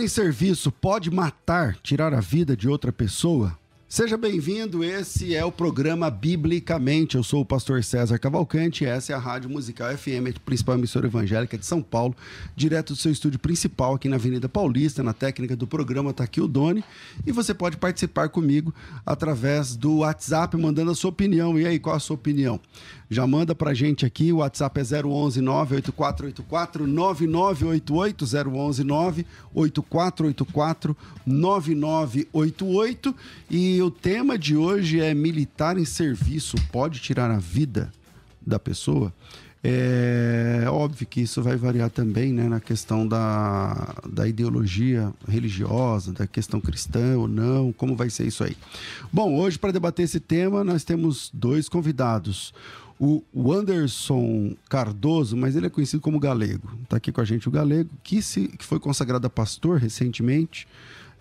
Em serviço pode matar, tirar a vida de outra pessoa? Seja bem-vindo, esse é o programa Biblicamente. Eu sou o pastor César Cavalcante e essa é a Rádio Musical FM, a principal emissora evangélica de São Paulo, direto do seu estúdio principal aqui na Avenida Paulista. Na técnica do programa está aqui o Doni e você pode participar comigo através do WhatsApp, mandando a sua opinião. E aí, qual a sua opinião? Já manda pra gente aqui, o WhatsApp é 011 98484 9988 011 98484 9988 e o tema de hoje é militar em serviço pode tirar a vida da pessoa? É óbvio que isso vai variar também né, na questão da, da ideologia religiosa, da questão cristã ou não, como vai ser isso aí. Bom, hoje para debater esse tema nós temos dois convidados o Anderson Cardoso, mas ele é conhecido como Galego. Está aqui com a gente o Galego, que, se, que foi consagrado a pastor recentemente.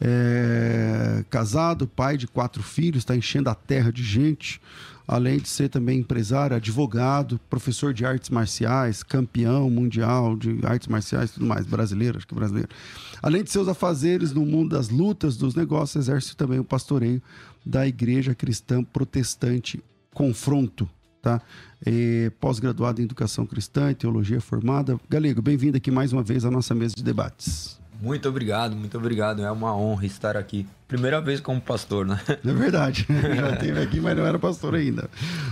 É, casado, pai de quatro filhos, está enchendo a terra de gente, além de ser também empresário, advogado, professor de artes marciais, campeão mundial de artes marciais tudo mais, brasileiro, acho que brasileiro. Além de seus afazeres no mundo das lutas, dos negócios, exerce também o pastoreio da Igreja Cristã Protestante Confronto, tá? Pós-graduado em Educação Cristã e Teologia Formada. Galego, bem-vindo aqui mais uma vez à nossa mesa de debates. Muito obrigado, muito obrigado. É uma honra estar aqui. Primeira vez como pastor, né? É verdade. Já esteve aqui, mas não era pastor ainda.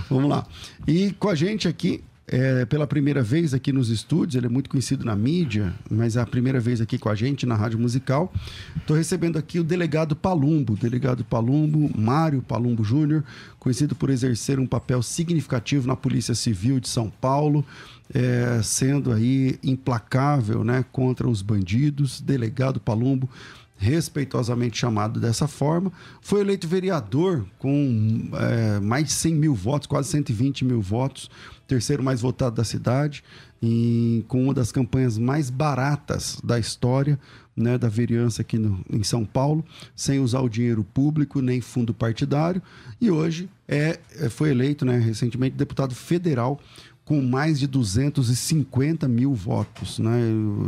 Vamos lá. E com a gente aqui é, pela primeira vez aqui nos estúdios, ele é muito conhecido na mídia, mas é a primeira vez aqui com a gente na Rádio Musical. Estou recebendo aqui o delegado Palumbo, delegado Palumbo, Mário Palumbo Júnior, conhecido por exercer um papel significativo na Polícia Civil de São Paulo, é, sendo aí implacável né, contra os bandidos. Delegado Palumbo, respeitosamente chamado dessa forma, foi eleito vereador com é, mais de 100 mil votos, quase 120 mil votos, terceiro mais votado da cidade, e com uma das campanhas mais baratas da história né, da vereança aqui no, em São Paulo, sem usar o dinheiro público nem fundo partidário, e hoje é, é foi eleito né, recentemente deputado federal com mais de 250 mil votos, né?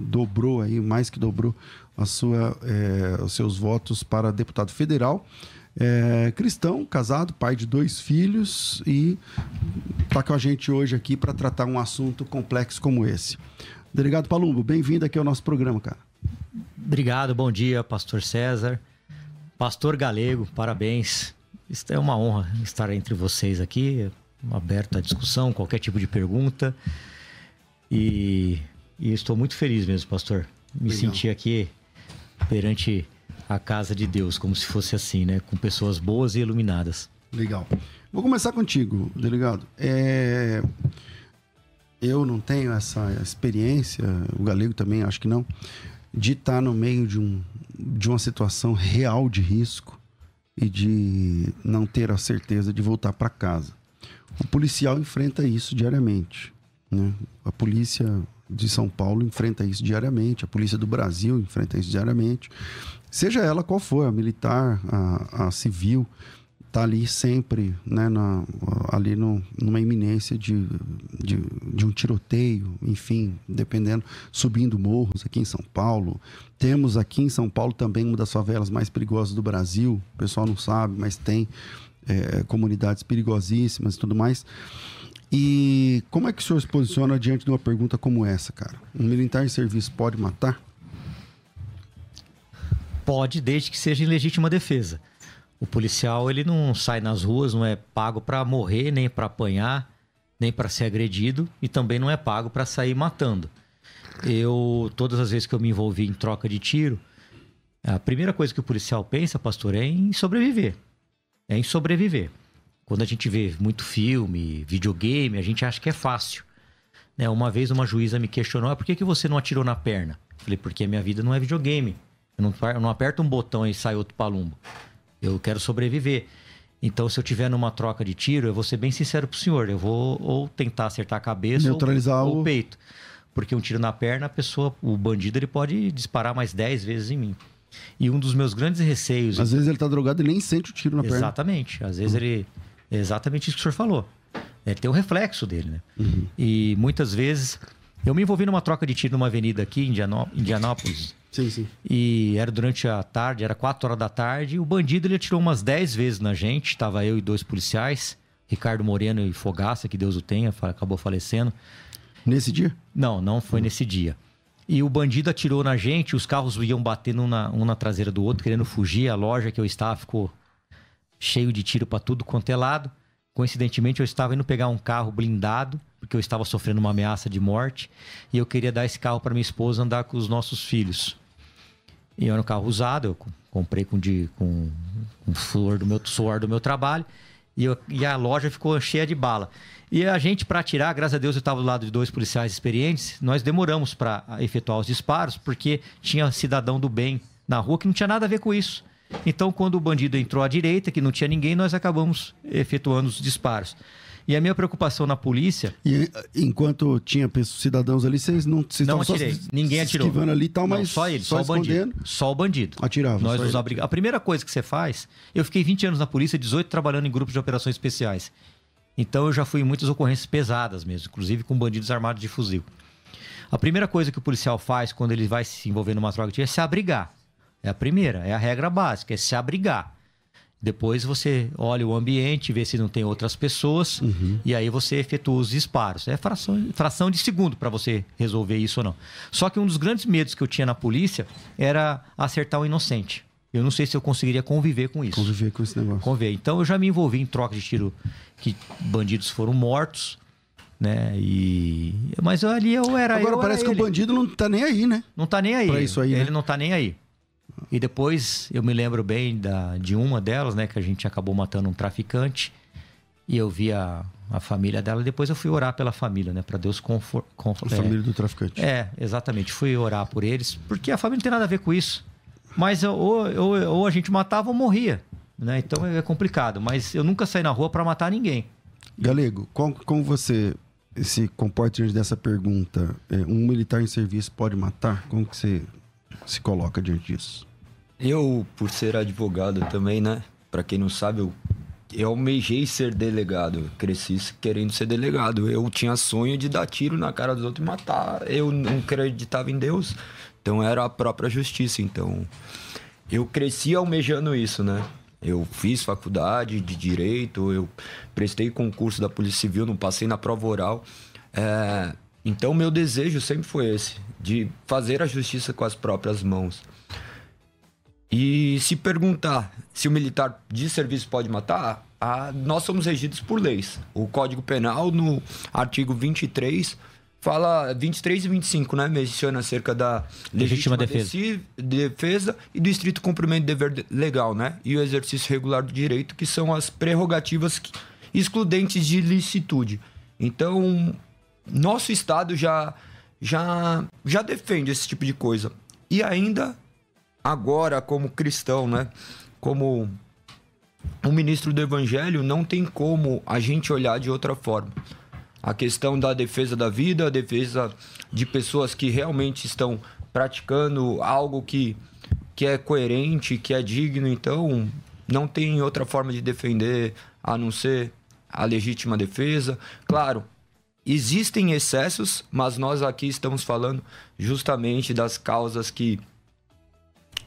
Dobrou aí, mais que dobrou a sua, é, os seus votos para deputado federal. É, cristão, casado, pai de dois filhos e está com a gente hoje aqui para tratar um assunto complexo como esse. Delegado Palumbo, bem-vindo aqui ao nosso programa, cara. Obrigado, bom dia, pastor César. Pastor Galego, parabéns. É uma honra estar entre vocês aqui, aberto à discussão, qualquer tipo de pergunta. E, e estou muito feliz mesmo, pastor. Me Legal. senti aqui perante a casa de Deus, como se fosse assim, né? Com pessoas boas e iluminadas. Legal. Vou começar contigo, delegado. É... Eu não tenho essa experiência, o Galego também acho que não, de estar no meio de, um, de uma situação real de risco e de não ter a certeza de voltar para casa. O policial enfrenta isso diariamente. Né? A polícia de São Paulo enfrenta isso diariamente, a polícia do Brasil enfrenta isso diariamente. Seja ela qual for, a militar, a, a civil, está ali sempre, né, na, ali no, numa iminência de, de, de, um tiroteio, enfim, dependendo, subindo morros aqui em São Paulo. Temos aqui em São Paulo também uma das favelas mais perigosas do Brasil, o pessoal não sabe, mas tem é, comunidades perigosíssimas e tudo mais. E como é que o senhor se posiciona diante de uma pergunta como essa, cara? Um militar em serviço pode matar? Pode, desde que seja em legítima defesa. O policial ele não sai nas ruas, não é pago para morrer, nem para apanhar, nem para ser agredido e também não é pago para sair matando. Eu todas as vezes que eu me envolvi em troca de tiro, a primeira coisa que o policial pensa, pastor, é em sobreviver. É em sobreviver. Quando a gente vê muito filme, videogame, a gente acha que é fácil. Né? Uma vez uma juíza me questionou: ah, por que, que você não atirou na perna? Eu falei: porque a minha vida não é videogame. Eu não, eu não aperto um botão e sai outro palumbo. Eu quero sobreviver. Então, se eu tiver numa troca de tiro, eu vou ser bem sincero pro senhor. Eu vou ou tentar acertar a cabeça Neutralizar ou, o... o peito. Porque um tiro na perna, a pessoa, o bandido, ele pode disparar mais 10 vezes em mim. E um dos meus grandes receios. Às vezes ele tá drogado e nem sente o tiro na Exatamente. perna. Exatamente. Às vezes uhum. ele é exatamente isso que o senhor falou. É, tem o reflexo dele, né? Uhum. E muitas vezes. Eu me envolvi numa troca de tiro numa avenida aqui em Indianópolis. Sim, sim. E era durante a tarde, era 4 horas da tarde. O bandido ele atirou umas 10 vezes na gente. Tava eu e dois policiais, Ricardo Moreno e Fogaça, que Deus o tenha, acabou falecendo. Nesse dia? Não, não foi uhum. nesse dia. E o bandido atirou na gente, os carros iam batendo um na, um na traseira do outro, querendo fugir. A loja que eu estava ficou cheio de tiro para tudo quanto é lado. Coincidentemente, eu estava indo pegar um carro blindado, porque eu estava sofrendo uma ameaça de morte, e eu queria dar esse carro para minha esposa andar com os nossos filhos. E era um carro usado, eu comprei com, de, com, com suor, do meu, suor do meu trabalho, e, eu, e a loja ficou cheia de bala. E a gente, para atirar, graças a Deus eu estava do lado de dois policiais experientes, nós demoramos para efetuar os disparos, porque tinha cidadão do bem na rua que não tinha nada a ver com isso. Então, quando o bandido entrou à direita, que não tinha ninguém, nós acabamos efetuando os disparos. E a minha preocupação na polícia. E enquanto tinha cidadãos ali, vocês não vocês Não atirei. Só Ninguém atirou. Esquivando ali e tal, mas. Não, só ele, só, só o bandido. Só o bandido. Atirava. Nós nos A primeira coisa que você faz. Eu fiquei 20 anos na polícia, 18 trabalhando em grupos de operações especiais. Então eu já fui em muitas ocorrências pesadas mesmo, inclusive com bandidos armados de fuzil. A primeira coisa que o policial faz quando ele vai se envolver numa troca de é se abrigar. É a primeira, é a regra básica, é se abrigar. Depois você olha o ambiente, vê se não tem outras pessoas uhum. e aí você efetua os disparos. É fração, fração de segundo para você resolver isso ou não. Só que um dos grandes medos que eu tinha na polícia era acertar o um inocente. Eu não sei se eu conseguiria conviver com isso. Conviver com esse negócio. Conviver. Então eu já me envolvi em troca de tiro que bandidos foram mortos, né? E mas ali eu era Agora eu parece era que ele. o bandido não tá nem aí, né? Não tá nem aí. Pra isso aí, Ele né? não tá nem aí. E depois eu me lembro bem da, de uma delas, né? Que a gente acabou matando um traficante. E eu vi a, a família dela. Depois eu fui orar pela família, né? Para Deus confor, confor, A é, família do traficante. É, exatamente. Fui orar por eles. Porque a família não tem nada a ver com isso. Mas ou, ou, ou a gente matava ou morria. Né? Então é complicado. Mas eu nunca saí na rua para matar ninguém. Galego, como, como você se comporta diante dessa pergunta? É, um militar em serviço pode matar? Como que você se coloca diante disso? Eu, por ser advogado também, né? Para quem não sabe, eu, eu almejei ser delegado. Cresci querendo ser delegado. Eu tinha sonho de dar tiro na cara dos outros e matar. Eu não acreditava em Deus. Então era a própria justiça. Então eu cresci almejando isso, né? Eu fiz faculdade de direito, eu prestei concurso da Polícia Civil, não passei na prova oral. É, então, meu desejo sempre foi esse, de fazer a justiça com as próprias mãos. E se perguntar se o militar de serviço pode matar, a, nós somos regidos por leis. O Código Penal, no artigo 23, fala 23 e 25, né? Menciona acerca da legítima, legítima defesa. defesa e do estrito cumprimento de dever legal, né? E o exercício regular do direito, que são as prerrogativas excludentes de licitude. Então, nosso Estado já, já, já defende esse tipo de coisa. E ainda agora, como cristão, né? Como um ministro do Evangelho, não tem como a gente olhar de outra forma. A questão da defesa da vida, a defesa de pessoas que realmente estão praticando algo que, que é coerente, que é digno, então não tem outra forma de defender a não ser a legítima defesa. Claro, existem excessos, mas nós aqui estamos falando justamente das causas que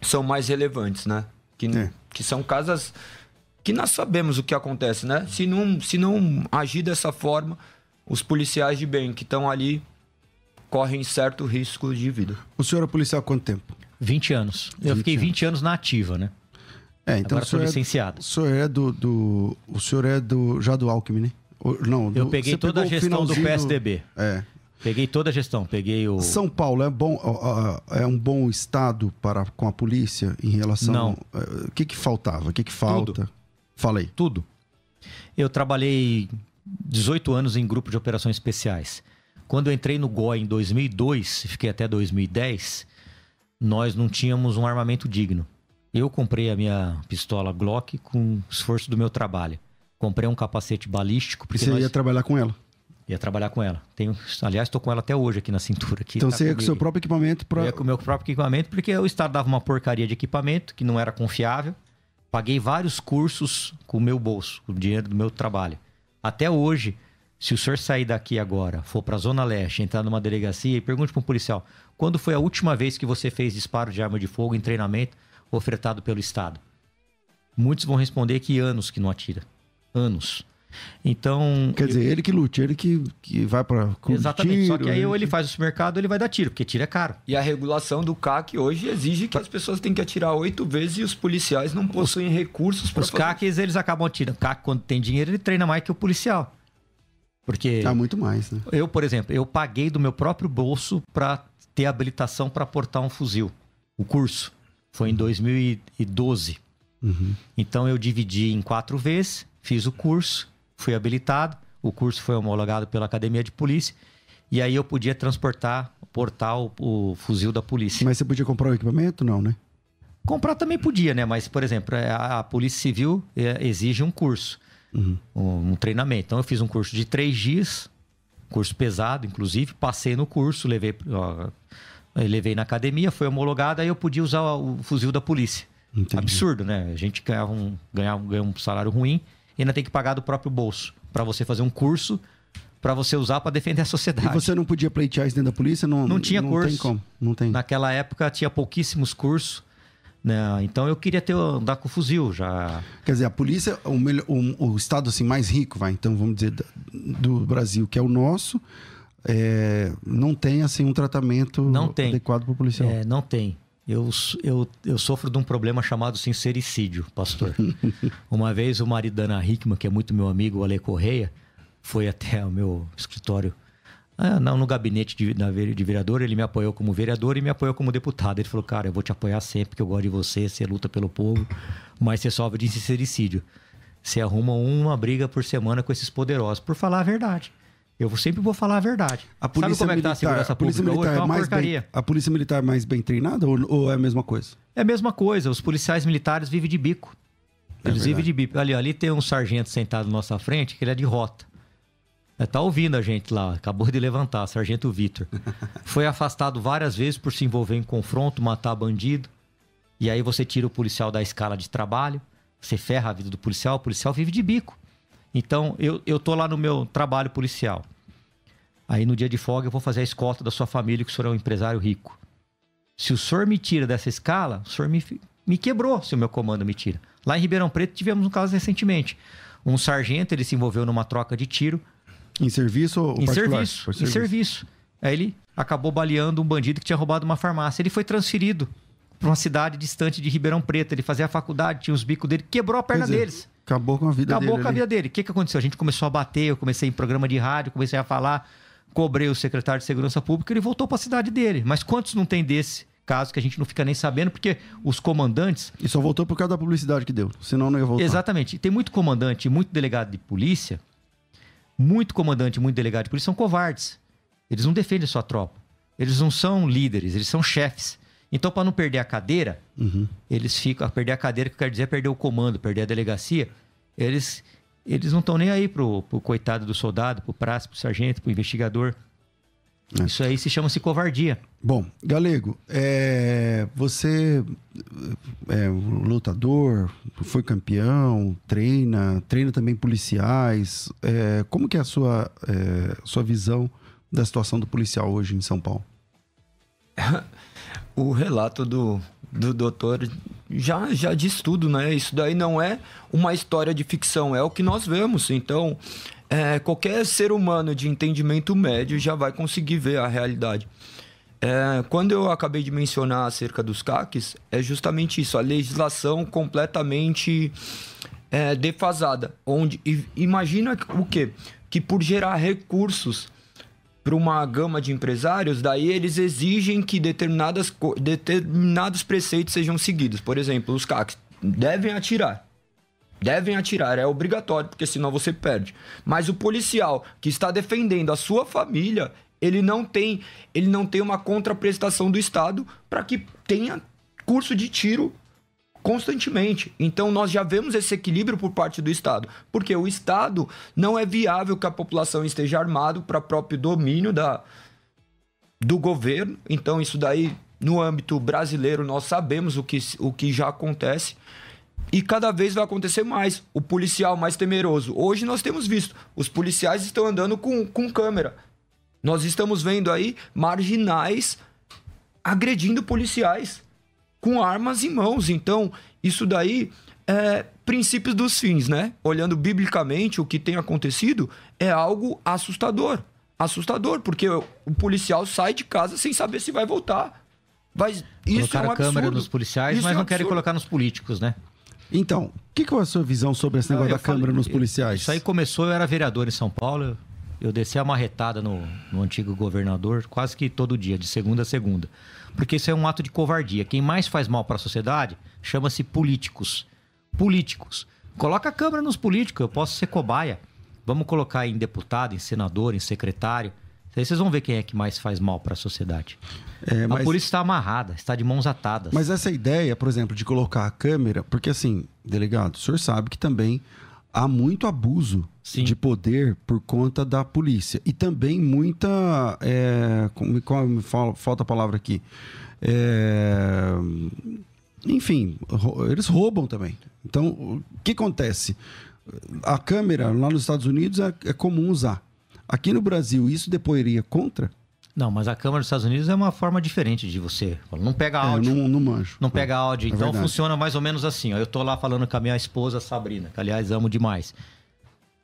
são mais relevantes, né? Que, é. que são casas que nós sabemos o que acontece, né? Se não, se não agir dessa forma, os policiais de bem que estão ali correm certo risco de vida. O senhor é policial há quanto tempo? 20 anos. 20 Eu fiquei 20 anos na ativa, né? É, então Agora sou é, licenciado. O senhor é do, do, O senhor é do. já do Alckmin, né? Não, do, Eu peguei toda a gestão do PSDB. É. Peguei toda a gestão, peguei o. São Paulo é bom, é um bom estado para com a polícia em relação. Não. É, o que que faltava? O que que falta? Tudo. Falei. Tudo. Eu trabalhei 18 anos em grupo de operações especiais. Quando eu entrei no GOI em 2002, fiquei até 2010, nós não tínhamos um armamento digno. Eu comprei a minha pistola Glock com esforço do meu trabalho. Comprei um capacete balístico. Porque Você nós... ia trabalhar com ela? Ia trabalhar com ela. Tenho, aliás, estou com ela até hoje aqui na cintura. Aqui, então tá você ia com o seu próprio equipamento para. Ia com o meu próprio equipamento, porque o Estado dava uma porcaria de equipamento que não era confiável. Paguei vários cursos com o meu bolso, com o dinheiro do meu trabalho. Até hoje, se o senhor sair daqui agora, for para a Zona Leste, entrar numa delegacia e pergunte para um policial: quando foi a última vez que você fez disparo de arma de fogo em treinamento ofertado pelo Estado? Muitos vão responder que anos que não atira. Anos. Então. Quer eu... dizer, ele que lute, ele que, que vai para. Exatamente. Tiro, Só que aí ou ele faz o supermercado ou ele vai dar tiro, porque tiro é caro. E a regulação do CAC hoje exige que as pessoas têm que atirar oito vezes e os policiais não possuem os, recursos para. Os fazer... CACs, eles acabam atirando. CAC, quando tem dinheiro, ele treina mais que o policial. Porque. Ah, muito mais, né? Eu, por exemplo, eu paguei do meu próprio bolso para ter habilitação para portar um fuzil. O curso. Foi em 2012. Uhum. Então eu dividi em quatro vezes, fiz o curso fui habilitado, o curso foi homologado pela Academia de Polícia, e aí eu podia transportar, portar o, o fuzil da polícia. Mas você podia comprar o equipamento? Não, né? Comprar também podia, né? Mas, por exemplo, é, a, a Polícia Civil é, exige um curso, uhum. um, um, treinamento. Então, eu fiz um curso de três dias, curso pesado, inclusive, passei no curso, levei, ó, levei na academia, foi homologado, aí eu podia usar o fuzil da polícia. Entendi. Absurdo, né? A gente ganhava um, ganhava, ganhava um salário ruim e ainda tem que pagar do próprio bolso para você fazer um curso para você usar para defender a sociedade. E você não podia pleitear isso dentro da polícia? Não, não tinha não curso. Tem como. Não tem. Naquela época tinha pouquíssimos cursos. Né? Então eu queria ter andar com fuzil já. Quer dizer, a polícia, o, melhor, o, o estado assim mais rico, vai, então vamos dizer do Brasil, que é o nosso, é, não tem assim um tratamento não tem. adequado para o policial. É, não tem. Eu, eu, eu sofro de um problema chamado sincericídio, pastor. Uma vez o marido da Ana Hickman, que é muito meu amigo, o Ale Correia, foi até o meu escritório, ah, não, no gabinete de, de vereador, ele me apoiou como vereador e me apoiou como deputado. Ele falou, cara, eu vou te apoiar sempre, porque eu gosto de você, você luta pelo povo, mas você sofre de sincericídio. Você arruma uma briga por semana com esses poderosos, por falar a verdade. Eu sempre vou falar a verdade. A polícia Sabe como militar, é que tá a segurança a polícia pública militar hoje? É, é mais porcaria. Bem, a polícia militar é mais bem treinada ou, ou, é a mesma coisa? É a mesma coisa. Os policiais militares vivem de bico. É Eles é vivem de bico. Ali, ali tem um sargento sentado na nossa frente que ele é de rota. Tá ouvindo a gente lá, acabou de levantar, Sargento Vitor. Foi afastado várias vezes por se envolver em confronto, matar bandido. E aí você tira o policial da escala de trabalho, você ferra a vida do policial, o policial vive de bico. Então, eu, eu tô lá no meu trabalho policial. Aí no dia de folga eu vou fazer a escolta da sua família, que o senhor é um empresário rico. Se o senhor me tira dessa escala, o senhor me, me quebrou se o meu comando me tira. Lá em Ribeirão Preto tivemos um caso recentemente. Um sargento, ele se envolveu numa troca de tiro. Em serviço ou Em serviço, Foi em serviço. Aí ele acabou baleando um bandido que tinha roubado uma farmácia. Ele foi transferido para uma cidade distante de Ribeirão Preto. Ele fazia a faculdade, tinha os bicos dele, quebrou a perna dizer, deles. Acabou com a vida Acabou dele. com a ali. vida dele. O que, que aconteceu? A gente começou a bater, eu comecei em programa de rádio, comecei a falar, cobrei o secretário de Segurança Pública, ele voltou para a cidade dele. Mas quantos não tem desse caso que a gente não fica nem sabendo? Porque os comandantes. E só voltou por causa da publicidade que deu. Senão não ia voltar. Exatamente. E tem muito comandante, muito delegado de polícia, muito comandante, muito delegado de polícia são covardes. Eles não defendem a sua tropa. Eles não são líderes, eles são chefes. Então, para não perder a cadeira, Uhum. eles ficam. Perder a cadeira, que quer dizer é perder o comando, perder a delegacia. Eles, eles não estão nem aí pro, pro coitado do soldado, pro praça, pro sargento, pro investigador. É. Isso aí se chama-se covardia. Bom, Galego, é, você é um lutador, foi campeão, treina, treina também policiais. É, como que é a sua, é, sua visão da situação do policial hoje em São Paulo? O relato do, do doutor já, já diz tudo, né? Isso daí não é uma história de ficção, é o que nós vemos. Então, é, qualquer ser humano de entendimento médio já vai conseguir ver a realidade. É, quando eu acabei de mencionar acerca dos CACs, é justamente isso, a legislação completamente é, defasada. Onde, imagina o quê? Que por gerar recursos para uma gama de empresários, daí eles exigem que determinadas, determinados preceitos sejam seguidos. Por exemplo, os CACs devem atirar. Devem atirar, é obrigatório, porque senão você perde. Mas o policial que está defendendo a sua família, ele não tem, ele não tem uma contraprestação do Estado para que tenha curso de tiro constantemente. Então nós já vemos esse equilíbrio por parte do Estado, porque o Estado não é viável que a população esteja armado para próprio domínio da do governo. Então isso daí no âmbito brasileiro nós sabemos o que, o que já acontece. E cada vez vai acontecer mais. O policial mais temeroso. Hoje nós temos visto, os policiais estão andando com, com câmera. Nós estamos vendo aí marginais agredindo policiais com armas em mãos. Então, isso daí é princípios dos fins, né? Olhando biblicamente o que tem acontecido, é algo assustador. Assustador, porque o policial sai de casa sem saber se vai voltar. Vai... Isso Colocaram é um a câmera absurdo. nos policiais, Isso mas é um não querem colocar nos políticos, né? Então, o que, que é a sua visão sobre esse negócio Ah, da câmera falei- nos policiais? Isso aí começou, eu era vereador em São Paulo, eu, desci a marretada no, no antigo governador quase que todo dia, de segunda a segunda. Porque isso é um ato de covardia. Quem mais faz mal para a sociedade chama-se políticos. Políticos. Coloca a câmera nos políticos, eu posso ser cobaia. Vamos colocar em deputado, em senador, em secretário. Aí vocês vão ver quem é que mais faz mal para a sociedade. É, A mas- polícia está amarrada, está de mãos atadas. Mas essa ideia, por exemplo, de colocar a câmera, porque assim, delegado, o senhor sabe que também há muito abuso Sim. de poder por conta da polícia. E também muita. É, como, me fala- falta a palavra aqui. É, enfim, eles roubam também. Então, o que acontece? A câmera lá nos Estados Unidos é, é comum usar. Aqui no Brasil, isso depois iria contra? Não, mas a Câmara dos Estados Unidos é uma forma diferente de você. Não pega É, áudio. não, não manjo. Não pega áudio. É então verdade. funciona mais ou menos assim. Ó. Eu tô lá falando com a minha esposa Sabrina, que aliás amo demais.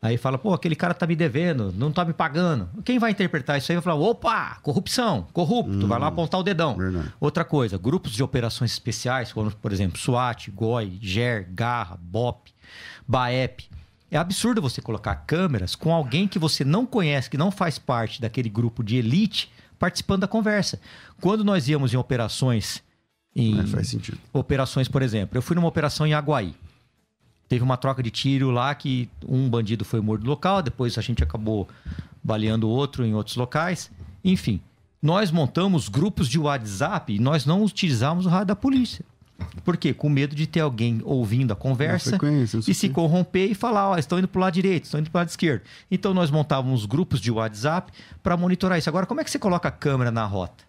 Aí fala, pô, aquele cara tá me devendo, não tá me pagando. Quem vai interpretar isso aí vai falar, opa, corrupção, corrupto, vai lá apontar o dedão. Hum, verdade. Outra coisa, grupos de operações especiais, como, por exemplo, SWAT, GOI, GER, Garra, BOP, BAEP. É absurdo você colocar câmeras com alguém que você não conhece, que não faz parte daquele grupo de elite, participando da conversa. Quando nós íamos em operações em É, faz sentido. operações, por exemplo. Eu fui numa operação em Aguaí. Teve uma troca de tiro lá que um bandido foi morto no local, depois a gente acabou baleando outro em outros locais. Enfim, nós montamos grupos de WhatsApp e nós não utilizamos o rádio da polícia. Por quê? Com medo de ter alguém ouvindo a conversa não e se o corromper e falar, ó, estão indo pro lado direito, estão indo pro lado esquerdo. Então nós montávamos grupos de WhatsApp para monitorar isso. Agora, como é que você coloca a câmera na rota?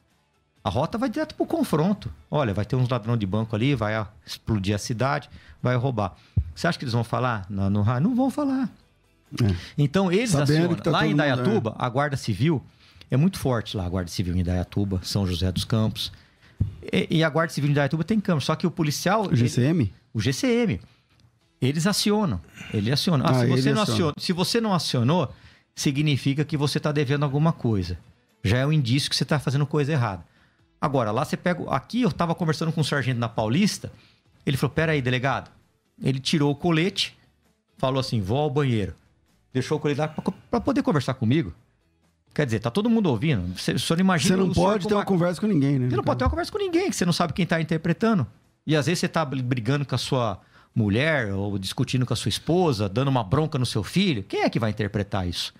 A rota vai direto pro confronto. Olha, vai ter uns ladrão de banco ali, vai explodir a cidade, vai roubar. Você acha que eles vão falar no, no rádio? Não vão falar. É. Então eles Sabendo acionam. que tá lá em mundo, Indaiatuba, a Guarda Civil é muito forte lá, a Guarda Civil em Indaiatuba, São José dos Campos. E, e a Guarda Civil de Dayatuba tem câmera, só que o policial... O GCM? Ele, o GCM. Eles acionam. Ele aciona. Ah, ah, se, você não aciona. se você não acionou, significa que você está devendo alguma coisa. Já é um indício que você está fazendo coisa errada. Agora, lá você pega. Aqui eu estava conversando com um sargento na Paulista. Ele falou: Pera aí, delegado. Ele tirou o colete, falou assim: Vou ao banheiro. Deixou o colete lá para poder conversar comigo. Quer dizer, tá todo mundo ouvindo. Você, só não imagina. Você não pode ter uma... uma conversa com ninguém, né? Você não pode ter uma conversa com ninguém, que você não sabe quem tá interpretando. E às vezes você tá brigando com a sua mulher ou discutindo com a sua esposa, dando uma bronca no seu filho. Quem é que vai interpretar isso?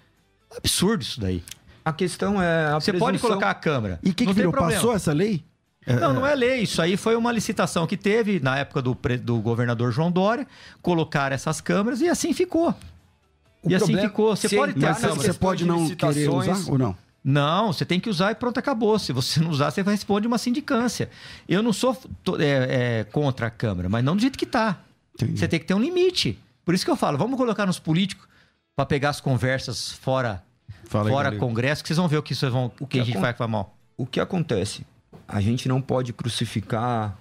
É absurdo isso daí. A questão é. A Você presunção... pode colocar a câmera. E o que, que virou? Passou essa lei? Não, não é lei. Isso aí foi uma licitação que teve na época do, do governador João Dória. Colocar essas câmeras e assim ficou. O e assim ficou. Você pode ter Você pode não querer usar ou não? Não, você tem que usar e pronto, acabou. Se você não usar, você responde uma sindicância. Eu não sou é, é, contra a Câmara, mas não do jeito que está. Você tem que ter um limite. Por isso que eu falo, vamos colocar nos políticos para pegar as conversas fora, Fala fora aí, Congresso, que vocês vão ver o que, vocês vão, o que, que a gente vai mal. O que acontece? A gente não pode crucificar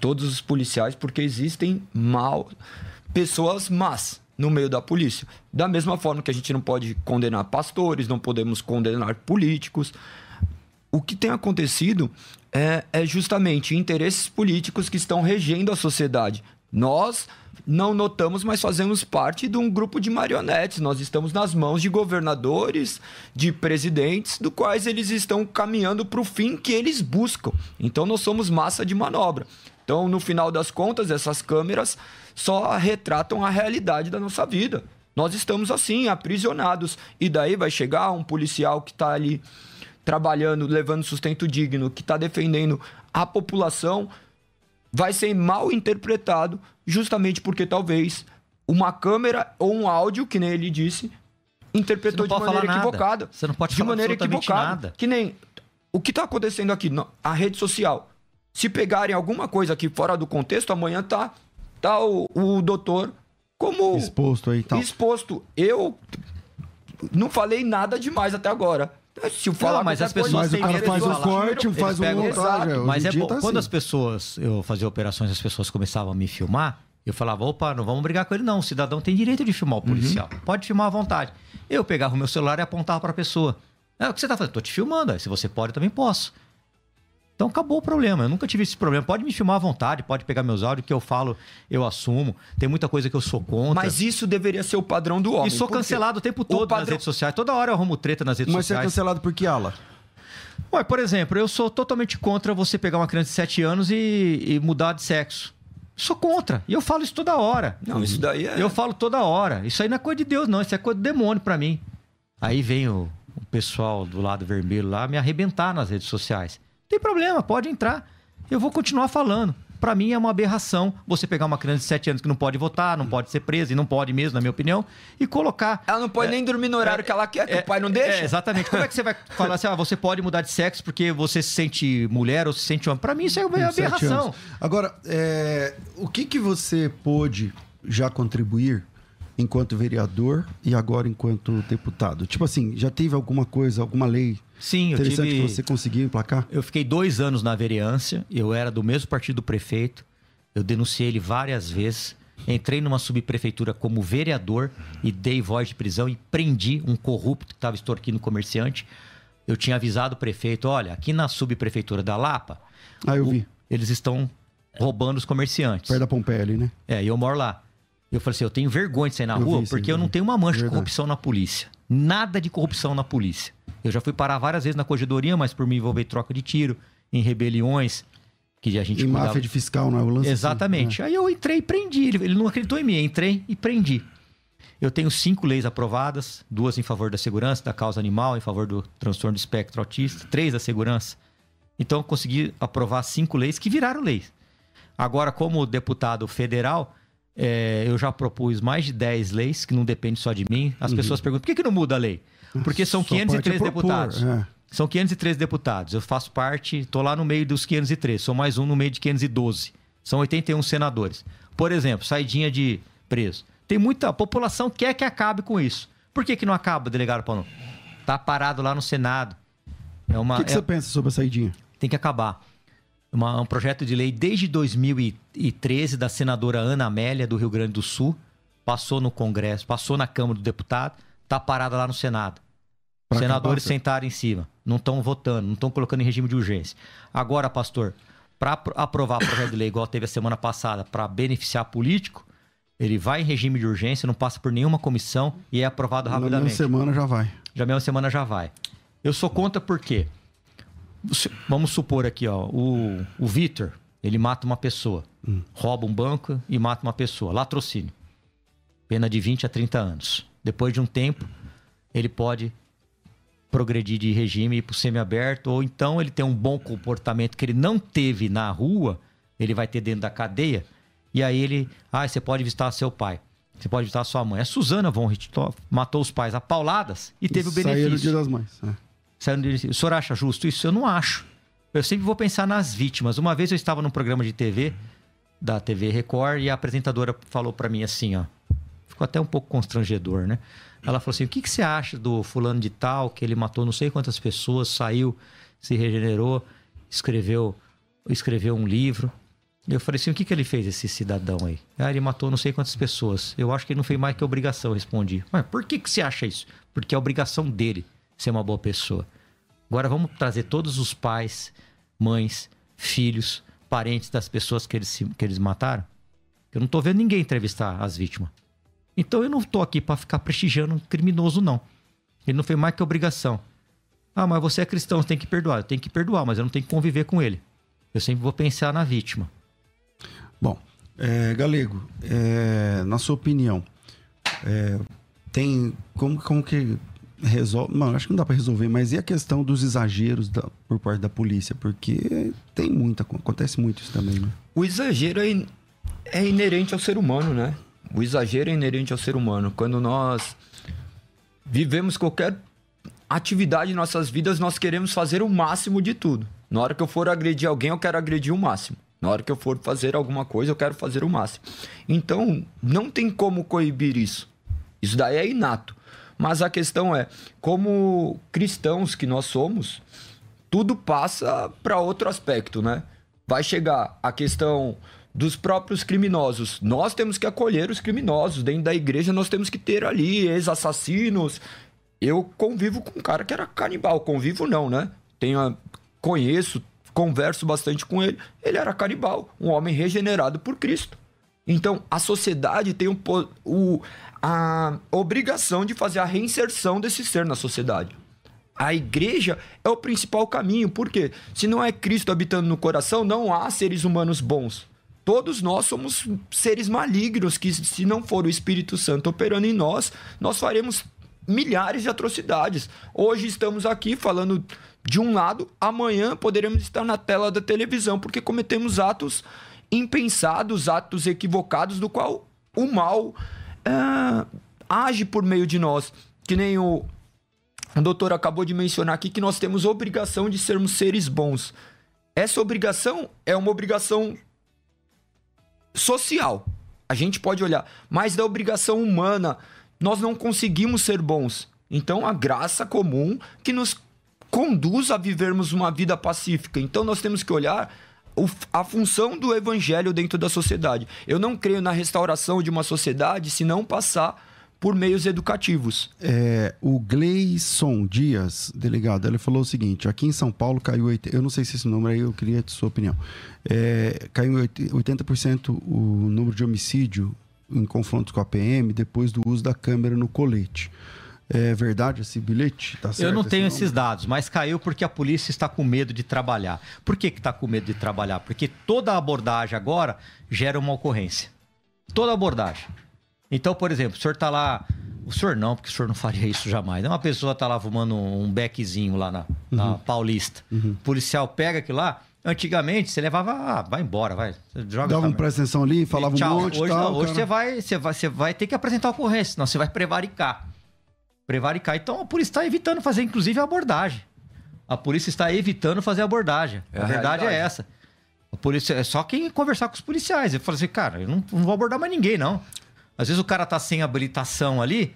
todos os policiais porque existem mal pessoas más no meio da polícia. Da mesma forma que a gente não pode condenar pastores, não podemos condenar políticos. O que tem acontecido é, é justamente interesses políticos que estão regendo a sociedade. Nós não notamos, mas fazemos parte de um grupo de marionetes. Nós estamos nas mãos de governadores, de presidentes, do quais eles estão caminhando para o fim que eles buscam. Então nós somos massa de manobra. Então, no final das contas, essas câmeras só retratam a realidade da nossa vida. Nós estamos assim, aprisionados. E daí vai chegar um policial que está ali trabalhando, levando sustento digno, que está defendendo a população vai ser mal interpretado justamente porque talvez uma câmera ou um áudio, que nem ele disse, interpretou de maneira equivocada. Você não pode de falar maneira equivocada. Nada. Que nem o que está acontecendo aqui, a rede social. Se pegarem alguma coisa aqui fora do contexto, amanhã tá, tá o, o doutor como exposto aí, tá. exposto. Eu não falei nada demais até agora. Se falar não, mas as pessoas mas o cara faz um corte, faz um montagem. Mas é bom. Tá Quando assim. as pessoas, eu fazia operações, as pessoas começavam a me filmar, eu falava, opa, não vamos brigar com ele não. O cidadão tem direito de filmar o uhum. policial. Uhum. Pode filmar à vontade. Eu pegava o meu celular e apontava para a pessoa. É o que você tá fazendo? Tô te filmando. Se você pode, eu também posso. Então acabou o problema. Eu nunca tive esse problema. Pode me filmar à vontade, pode pegar meus áudios que eu falo, eu assumo. Tem muita coisa que eu sou contra. Mas isso deveria ser o padrão do homem. E sou cancelado o tempo todo o padrão... nas redes sociais. Toda hora eu arrumo treta nas redes Mas sociais. Mas você é cancelado por que ala? Ué, por exemplo, eu sou totalmente contra você pegar uma criança de 7 anos e, e mudar de sexo. Sou contra. E eu falo isso toda hora. Não, isso daí é. Eu falo toda hora. Isso aí não é coisa de Deus, não. Isso é coisa do demônio para mim. Aí vem o, o pessoal do lado vermelho lá me arrebentar nas redes sociais tem problema, pode entrar. Eu vou continuar falando. Para mim é uma aberração você pegar uma criança de 7 anos que não pode votar, não pode ser presa, e não pode mesmo, na minha opinião, e colocar. Ela não pode é, nem dormir no horário é, que ela quer, que é, o pai não deixa. É, exatamente. Como é que você vai falar assim, ah, você pode mudar de sexo porque você se sente mulher ou se sente homem? Para mim isso é uma aberração. Agora, é, o que, que você pôde já contribuir enquanto vereador e agora enquanto deputado? Tipo assim, já teve alguma coisa, alguma lei Sim, Interessante tive... que você conseguiu emplacar. Eu fiquei dois anos na vereança, eu era do mesmo partido do prefeito, eu denunciei ele várias vezes. Entrei numa subprefeitura como vereador e dei voz de prisão e prendi um corrupto que estava extorquindo comerciante. Eu tinha avisado o prefeito: olha, aqui na subprefeitura da Lapa, ah, eu o... vi. eles estão roubando os comerciantes. Perto da Pompeia ali, né? É, e eu moro lá. Eu falei assim: eu tenho vergonha de sair na eu rua porque eu não tenho uma mancha de corrupção na polícia. Nada de corrupção na polícia. Eu já fui parar várias vezes na corregedoria, mas por me envolver em troca de tiro, em rebeliões, que a gente. Em máfia de fiscal, não é o lance? Exatamente. Assim, né? Aí eu entrei e prendi. Ele, ele não acreditou em mim, entrei e prendi. Eu tenho cinco leis aprovadas, duas em favor da segurança, da causa animal, em favor do transtorno do espectro autista, três da segurança. Então eu consegui aprovar cinco leis que viraram leis. Agora, como deputado federal, é, eu já propus mais de dez leis que não dependem só de mim. As uhum. pessoas perguntam por que, que não muda a lei? Porque são 503 deputados. É. São 503 deputados. Eu faço parte, estou lá no meio dos 503. Sou mais um no meio de 512. São 81 senadores. Por exemplo, saidinha de preso. Tem muita a população quer que acabe com isso. Por que, que não acaba, delegado Paulo? Tá parado lá no Senado. É uma, o que, que é... você pensa sobre a saidinha? Tem que acabar. Uma, um projeto de lei desde 2013 da senadora Ana Amélia, do Rio Grande do Sul. Passou no Congresso, passou na Câmara do Deputado, tá parada lá no Senado. Os senadores sentaram em cima, não estão votando, não estão colocando em regime de urgência. Agora, pastor, para aprovar o projeto de lei igual teve a semana passada, para beneficiar político, ele vai em regime de urgência, não passa por nenhuma comissão e é aprovado rapidamente. Na semana já vai. Já mesma semana já vai. Eu sou contra porque Vamos supor aqui, ó, o, o Vitor, ele mata uma pessoa, hum. rouba um banco e mata uma pessoa, latrocínio. Pena de 20 a 30 anos. Depois de um tempo, ele pode progredir de regime e ir para o semiaberto, ou então ele tem um bom comportamento que ele não teve na rua, ele vai ter dentro da cadeia, e aí ele, ah, você pode visitar seu pai, você pode visitar sua mãe. A Suzana von Richthofen matou os pais a pauladas e teve e o benefício. Saiu no dia das mães. É. O senhor acha justo isso? Eu não acho. Eu sempre vou pensar nas vítimas. Uma vez eu estava num programa de TV, da TV Record, e a apresentadora falou para mim assim, ó. Ficou até um pouco constrangedor, né? Ela falou assim: o que, que você acha do fulano de tal, que ele matou não sei quantas pessoas, saiu, se regenerou, escreveu, escreveu um livro. Eu falei assim: o que, que ele fez, esse cidadão aí? Ah, ele matou não sei quantas pessoas. Eu acho que ele não fez mais que obrigação, respondi. Mas por que, que você acha isso? Porque é obrigação dele ser uma boa pessoa. Agora vamos trazer todos os pais, mães, filhos, parentes das pessoas que eles, que eles mataram. Eu não estou vendo ninguém entrevistar as vítimas. Então eu não estou aqui para ficar prestigiando um criminoso, não. Ele não fez mais que obrigação. Ah, mas você é cristão, você tem que perdoar. Eu tenho que perdoar, mas eu não tenho que conviver com ele. Eu sempre vou pensar na vítima. Bom, é, Galego, é, na sua opinião, é, tem como, como que resolve. Mano, acho que não dá para resolver, mas e a questão dos exageros da, por parte da polícia? Porque tem muita, acontece muito isso também, né? O exagero é, in, é inerente ao ser humano, né? O exagero é inerente ao ser humano. Quando nós vivemos qualquer atividade em nossas vidas, nós queremos fazer o máximo de tudo. Na hora que eu for agredir alguém, eu quero agredir o máximo. Na hora que eu for fazer alguma coisa, eu quero fazer o máximo. Então, não tem como coibir isso. Isso daí é inato. Mas a questão é, como cristãos que nós somos, tudo passa para outro aspecto, né? Vai chegar a questão dos próprios criminosos. Nós temos que acolher os criminosos. Dentro da igreja, nós temos que ter ali ex-assassinos. Eu convivo com um cara que era canibal. Convivo não, né? Tenho, conheço, converso bastante com ele. Ele era canibal, um homem regenerado por Cristo. Então, a sociedade tem um, o, a obrigação de fazer a reinserção desse ser na sociedade. A igreja é o principal caminho, porque se não é Cristo habitando no coração, não há seres humanos bons. Todos nós somos seres malignos que, se não for o Espírito Santo operando em nós, nós faremos milhares de atrocidades. Hoje estamos aqui falando de um lado, amanhã poderemos estar na tela da televisão porque cometemos atos impensados, atos equivocados, do qual o mal é, age por meio de nós. Que nem o, o doutor acabou de mencionar aqui, que nós temos obrigação de sermos seres bons. Essa obrigação é uma obrigação social. A gente pode olhar, mas da obrigação humana, nós não conseguimos ser bons. Então, a graça comum que nos conduz a vivermos uma vida pacífica. Então, nós temos que olhar a função do evangelho dentro da sociedade. Eu não creio na restauração de uma sociedade se não passar por meios educativos. É, o Gleison Dias, delegado, ele falou o seguinte: aqui em São Paulo caiu, eu não sei se esse número aí, eu queria a sua opinião. É, caiu 80% o número de homicídio em confrontos com a PM depois do uso da câmera no colete. É verdade esse bilhete? Tá eu não tenho esses dados, mas caiu porque a polícia está com medo de trabalhar. Por que está com medo de trabalhar? Porque toda abordagem agora gera uma ocorrência. Toda abordagem. Então, por exemplo, o senhor está lá. O senhor não, porque o senhor não faria isso jamais. Uma pessoa está lá fumando um beckzinho lá na, na uhum. Paulista. Uhum. O policial pega aquilo lá. Antigamente, você levava, ah, vai embora, vai. Joga Dava uma presta atenção ali, falava e, um monte Hoje, tal, não, hoje você, vai, você, vai, você vai ter que apresentar a ocorrência, senão você vai prevaricar prevaricar. Então a polícia está evitando fazer, inclusive, a abordagem. A polícia está evitando fazer a abordagem. É a, a verdade é essa. A polícia é só quem conversar com os policiais. Eu falo assim, cara, eu não, não vou abordar mais ninguém, não. Às vezes o cara tá sem habilitação ali,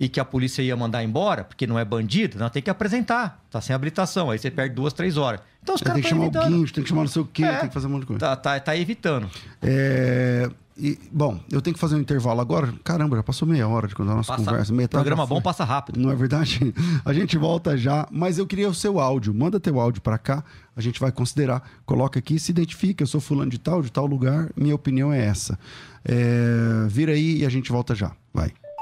e que a polícia ia mandar embora, porque não é bandido, não tem que apresentar. Tá sem habilitação. Aí você perde duas, três horas. Então os caras Tem que chamar evitando. o guincho, tem que chamar não sei o quê, é, tem que fazer um monte de coisa. Tá, tá, tá evitando. É, e, bom, eu tenho que fazer um intervalo agora. Caramba, já passou meia hora de quando a nossa passa, conversa. Metade programa bom passa rápido. Não é verdade? A gente volta já, mas eu queria o seu áudio. Manda teu áudio para cá, a gente vai considerar. Coloca aqui, se identifica. Eu sou fulano de tal, de tal lugar. Minha opinião é essa. É, vira aí e a gente volta já. Vai.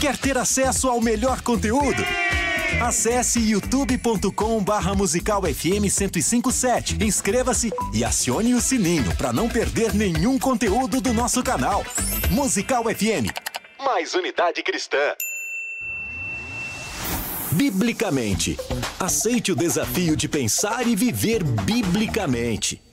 Quer ter acesso ao melhor conteúdo? Acesse youtube.com barra musical FM 1057. Inscreva-se e acione o sininho para não perder nenhum conteúdo do nosso canal. Musical FM. Mais unidade cristã. Biblicamente. Aceite o desafio de pensar e viver biblicamente.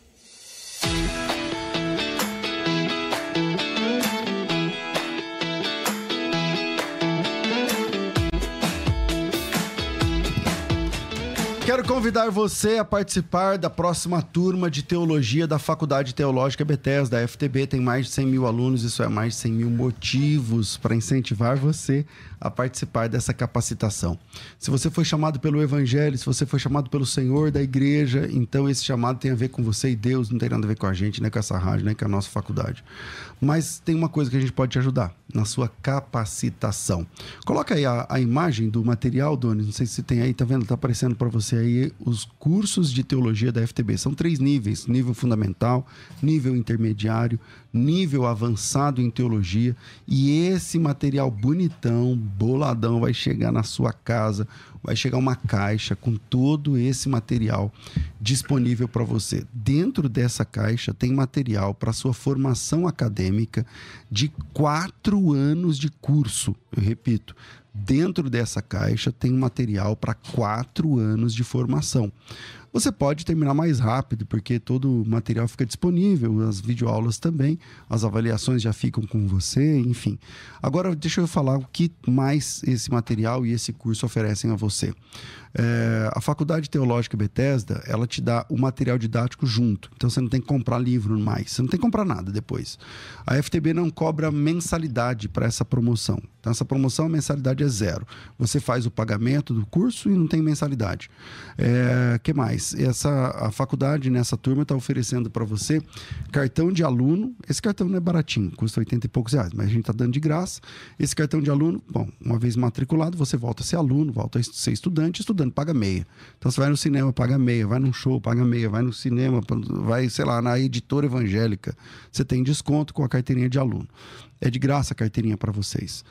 Quero convidar você a participar da próxima turma de teologia da Faculdade Teológica Bethesda. Da FTB tem mais de 100 mil alunos, isso é mais de 100 mil motivos para incentivar você a participar dessa capacitação. Se você foi chamado pelo Evangelho, se você foi chamado pelo Senhor da igreja, então esse chamado tem a ver com você e Deus, não tem nada a ver com a gente, nem com essa rádio, nem com a nossa faculdade. Mas tem uma coisa que a gente pode te ajudar na sua capacitação. Coloca aí a, a imagem do material, Doni, não sei se tem aí, tá vendo? Tá aparecendo para você aí os cursos de teologia da FTB. São três níveis: nível fundamental, nível intermediário, nível avançado em teologia. E esse material bonitão, boladão, vai chegar na sua casa, vai chegar uma caixa com todo esse material disponível para você. Dentro dessa caixa tem material para sua formação acadêmica de quatro anos de curso. Eu repito, dentro dessa caixa tem material para quatro anos de formação. Você pode terminar mais rápido, porque todo o material fica disponível, as videoaulas também, as avaliações já ficam com você, enfim. Agora, deixa eu falar o que mais esse material e esse curso oferecem a você. É, a Faculdade Teológica Bethesda, ela te dá o material didático junto. Então você não tem que comprar livro mais, você não tem que comprar nada depois. A FTB não cobra mensalidade para essa promoção. Então essa promoção, a mensalidade é zero. Você faz o pagamento do curso e não tem mensalidade. É, que mais? Essa, a faculdade nessa turma está oferecendo para você cartão de aluno. Esse cartão não é baratinho, custa 80 e poucos reais, mas a gente está dando de graça. Esse cartão de aluno, bom, uma vez matriculado, você volta a ser aluno, volta a ser estudante, estudante paga meia. Então você vai no cinema, paga meia, vai num show, paga meia, vai no cinema, vai, sei lá, na editora evangélica, você tem desconto com a carteirinha de aluno. É de graça a carteirinha para vocês,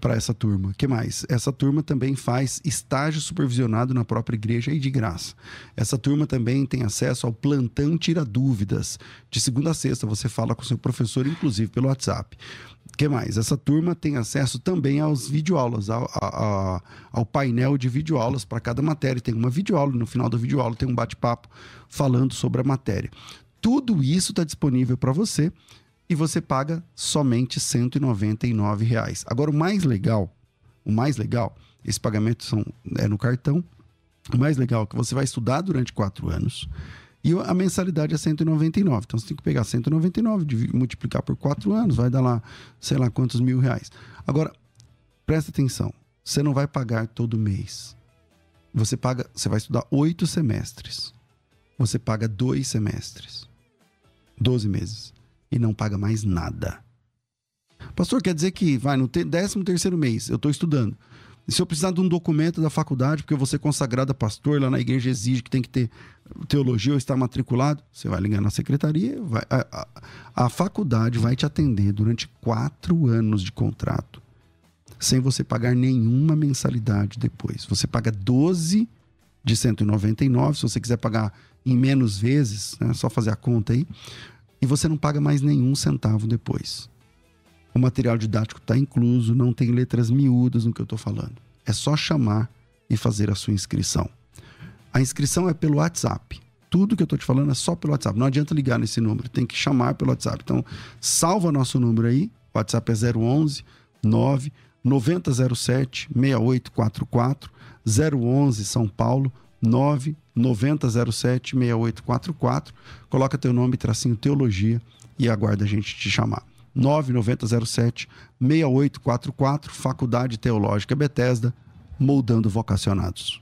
para essa turma. que mais? Essa turma também faz estágio supervisionado na própria igreja e de graça. Essa turma também tem acesso ao plantão Tira Dúvidas. De segunda a sexta, você fala com seu professor, inclusive pelo WhatsApp que mais? Essa turma tem acesso também aos videoaulas, ao, ao, painel de videoaulas para cada matéria. Tem uma videoaula, no final da videoaula tem um bate-papo falando sobre a matéria. Tudo isso está disponível para você e você paga somente 199 reais. Agora, o mais legal, o mais legal, esse pagamento são, é no cartão. O mais legal é que você vai estudar durante quatro anos e a mensalidade é 199. Então você tem que pegar 199, multiplicar por quatro anos, vai dar lá, sei lá quantos mil reais. Agora, presta atenção: você não vai pagar todo mês. Você paga, você vai estudar oito semestres. Você paga dois semestres, 12 meses, e não paga mais nada. Pastor, quer dizer que vai no 13 terceiro mês, eu estou estudando. Se eu precisar de um documento da faculdade, porque eu vou ser consagrado a pastor, lá na igreja exige que tem que ter teologia ou estar matriculado, você vai ligar na secretaria, vai, a, a, a faculdade vai te atender durante quatro anos de contrato, sem você pagar nenhuma mensalidade depois. Você paga 12 de 199, se você quiser pagar em menos vezes, né, só fazer a conta aí, e você não paga mais nenhum centavo depois. O material didático está incluso, não tem letras miúdas no que eu estou falando. É só chamar e fazer a sua inscrição. A inscrição é pelo WhatsApp. Tudo que eu estou te falando é só pelo WhatsApp. Não adianta ligar nesse número, tem que chamar pelo WhatsApp. Então, salva nosso número aí. O WhatsApp é 011 9 9007 6844 011 São Paulo 9 9007 6844. Coloca teu nome, tracinho teologia e aguarda a gente te chamar. 99007 6844, Faculdade Teológica Bethesda, moldando vocacionados.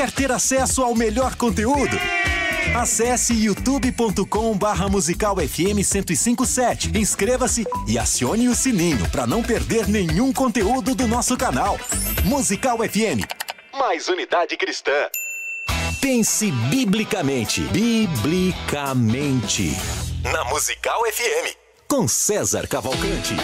Quer ter acesso ao melhor conteúdo? Acesse youtube.com barra musical FM 1057. Inscreva-se e acione o sininho para não perder nenhum conteúdo do nosso canal. Musical FM. Mais unidade cristã. Pense biblicamente. Biblicamente. Na Musical FM. Com César Cavalcante.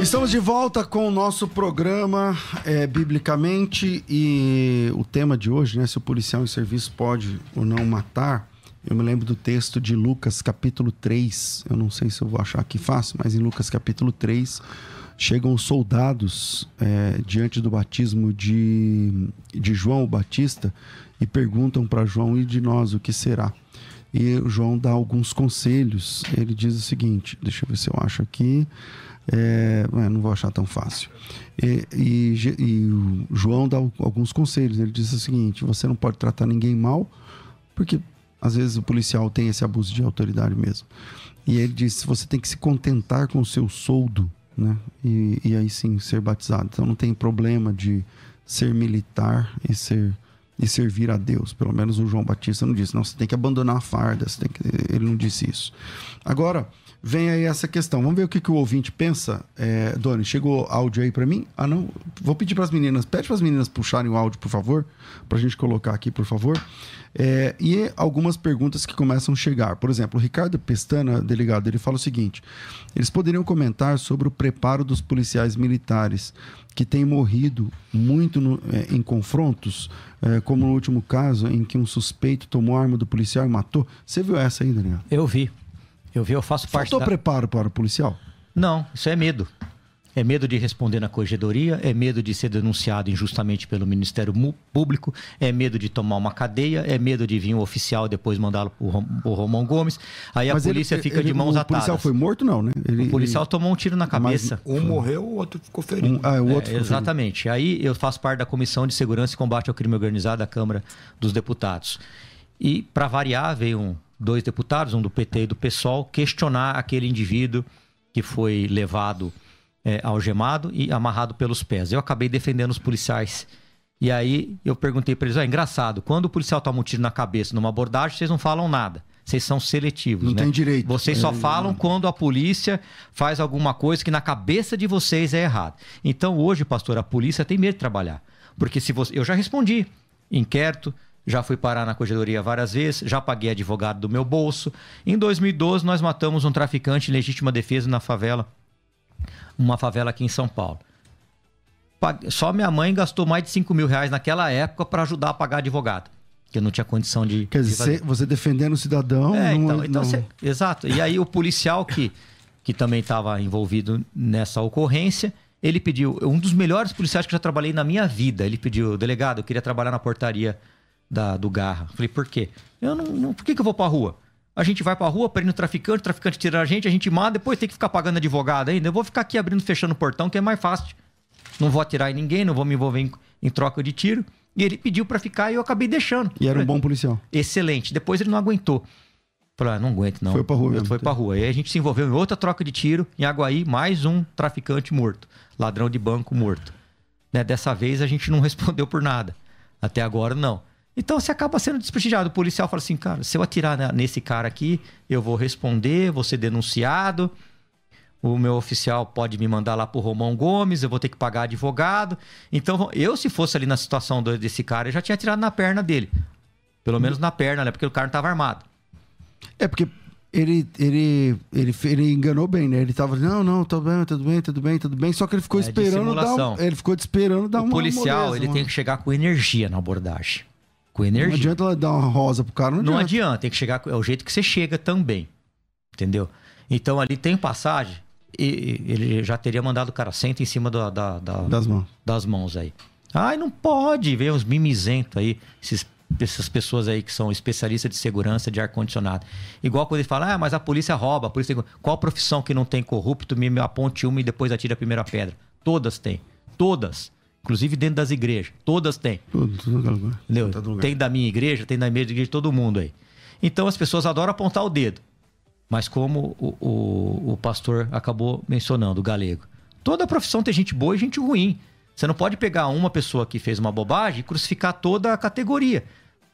Estamos de volta com o nosso programa é, Biblicamente e o tema de hoje, né? Se o policial em serviço pode ou não matar. Eu me lembro do texto de Lucas capítulo 3. Eu não sei se eu vou achar aqui fácil, mas em Lucas capítulo 3 chegam os soldados é, diante do batismo de, de João o Batista e perguntam para João e de nós o que será. E João dá alguns conselhos. Ele diz o seguinte: deixa eu ver se eu acho aqui. É, não vou achar tão fácil. E, e, e, o João dá alguns conselhos. Ele diz o seguinte: você não pode tratar ninguém mal, porque às vezes o policial tem esse abuso de autoridade mesmo. E ele diz: você tem que se contentar com o seu soldo, né? E, e aí sim ser batizado. Então não tem problema de ser militar e ser e servir a Deus. Pelo menos o João Batista não disse. Não, você tem que abandonar a farda. Ele não disse isso. Agora, vem aí essa questão. Vamos ver o que, que o ouvinte pensa. É, Doni, chegou áudio aí para mim? Ah, não. Vou pedir para as meninas. Pede para as meninas puxarem o áudio, por favor, para a gente colocar aqui, por favor. É, e algumas perguntas que começam a chegar. Por exemplo, o Ricardo Pestana, delegado, ele fala o seguinte: eles poderiam comentar sobre o preparo dos policiais militares que têm morrido muito no, é, em confrontos, é, como no último caso em que um suspeito tomou a arma do policial e matou. Você viu essa aí, Daniel? Eu vi. Eu vi, eu faço parte. Faltou da... preparo para o policial? Não, isso é medo. É medo de responder na corregedoria, é medo de ser denunciado injustamente pelo Ministério Público, é medo de tomar uma cadeia, é medo de vir um oficial e depois mandá-lo o Romão Gomes. Aí Mas a polícia ele, fica ele, de mãos atadas. O policial foi morto, não, né? Ele, o policial ele... tomou um tiro na cabeça. Mas um morreu, o outro ficou ferido. Um, ah, o outro é, exatamente. Ferido. Aí eu faço parte da Comissão de Segurança e Combate ao Crime Organizado da Câmara dos Deputados. E, para variar, veio dois deputados, um do PT e do PSOL, questionar aquele indivíduo que foi levado é, algemado e amarrado pelos pés. Eu acabei defendendo os policiais. E aí eu perguntei para eles: ah, engraçado, quando o policial toma um tiro na cabeça numa abordagem, vocês não falam nada. Vocês são seletivos. Não né? tem direito. Vocês só é, falam quando a polícia faz alguma coisa que na cabeça de vocês é errado. Então hoje, pastor, a polícia tem medo de trabalhar. Porque se você. Eu já respondi. Inquérito, já fui parar na corregedoria várias vezes, já paguei advogado do meu bolso. Em 2012, nós matamos um traficante em legítima defesa na favela uma favela aqui em São Paulo. Só minha mãe gastou mais de 5 mil reais naquela época para ajudar a pagar advogado. Que eu não tinha condição de. Quer dizer, de você defendendo o cidadão. É, não, então, então Você, exato. E aí o policial que, que também estava envolvido nessa ocorrência, ele pediu. Um dos melhores policiais que eu já trabalhei na minha vida. Ele pediu, delegado, eu queria trabalhar na portaria da, do Garra. Falei, por quê? Eu não, não por que, que eu vou pra rua? a gente vai pra rua, prende o traficante, o traficante tira a gente, a gente mata, depois tem que ficar pagando advogado ainda. Eu vou ficar aqui abrindo, fechando o portão, que é mais fácil. Não vou atirar em ninguém, não vou me envolver em, em troca de tiro. E ele pediu para ficar e eu acabei deixando. E era um bom policial. Excelente. Depois ele não aguentou. Falei, ah, não aguento não. Foi pra rua mesmo. Foi pra rua. E aí a gente se envolveu em outra troca de tiro. Em Aguaí, mais um traficante morto. Ladrão de banco morto. Né? Dessa vez a gente não respondeu por nada. Até agora, não. Então você acaba sendo desprestigiado. O policial fala assim, cara, se eu atirar nesse cara aqui, eu vou responder, vou ser denunciado. o meu oficial pode me mandar lá pro Romão Gomes, eu vou ter que pagar advogado. Então, eu, se fosse ali na situação desse cara, eu já tinha tirado na perna dele. Pelo menos na perna, né? Porque o cara não tava armado. É porque ele, ele, ele, ele enganou bem, né? Ele tava, não, não, tudo bem, tudo bem, tudo bem, tudo bem. Só que ele ficou É, esperando dar um, Ele ficou esperando dar o uma policial, moleza, ele uma- tem que chegar com energia na abordagem. Com Não energia. adianta ela dar uma rosa pro cara, não, Não adianta. adianta, tem que chegar. É o jeito que você chega também. Entendeu? Então ali tem passagem. E ele já teria mandado o cara senta em cima da, da- da- Das mãos. das mãos aí. Ai, não pode ver uns mimizentos aí, esses- essas pessoas aí que são especialistas de segurança de ar-condicionado. Igual quando ele fala, ah, mas a polícia rouba, a polícia... Qual profissão que não tem corrupto, me aponte uma e depois atira a primeira pedra? Todas têm. Todas. Inclusive dentro das igrejas. Todas têm. Tudo, tudo lugar. Entendeu? Todo lugar. Tem da minha igreja, tem da igreja de todo mundo aí. Então as pessoas adoram apontar o dedo. Mas como o, o, o pastor acabou mencionando, o galego, toda profissão tem gente boa e gente ruim. Você não pode pegar uma pessoa que fez uma bobagem e crucificar toda a categoria.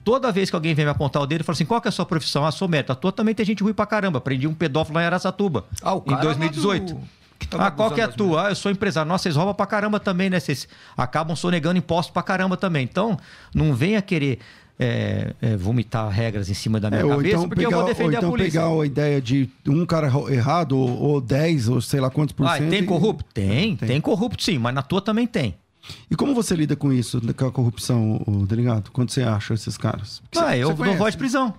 Toda vez que alguém vem me apontar o dedo e fala assim: qual que é a sua profissão? Ah, sou médico. A tua também tem gente ruim pra caramba. Prendi um pedófilo lá em Aracatuba. Ah, o em cara lá 2018. do- que tava Ah, qual que é a tua? Ah, eu sou empresário. Nossa, vocês roubam pra caramba também, né? Vocês acabam sonegando impostos pra caramba também. Então, não venha querer é, é, vomitar regras em cima da minha É, cabeça, então, porque pegar, eu vou ou defender então a polícia. pegar a ideia de um cara errado, ou, ou 10, ou sei lá quantos por Ah, cento. tem e- corrupto? Tem, Tem. tem, corrupto sim, mas na tua também tem. E como você lida com isso, com a corrupção, o delegado? Quando você acha esses caras? Porque Ah, você- eu você dou voz de prisão.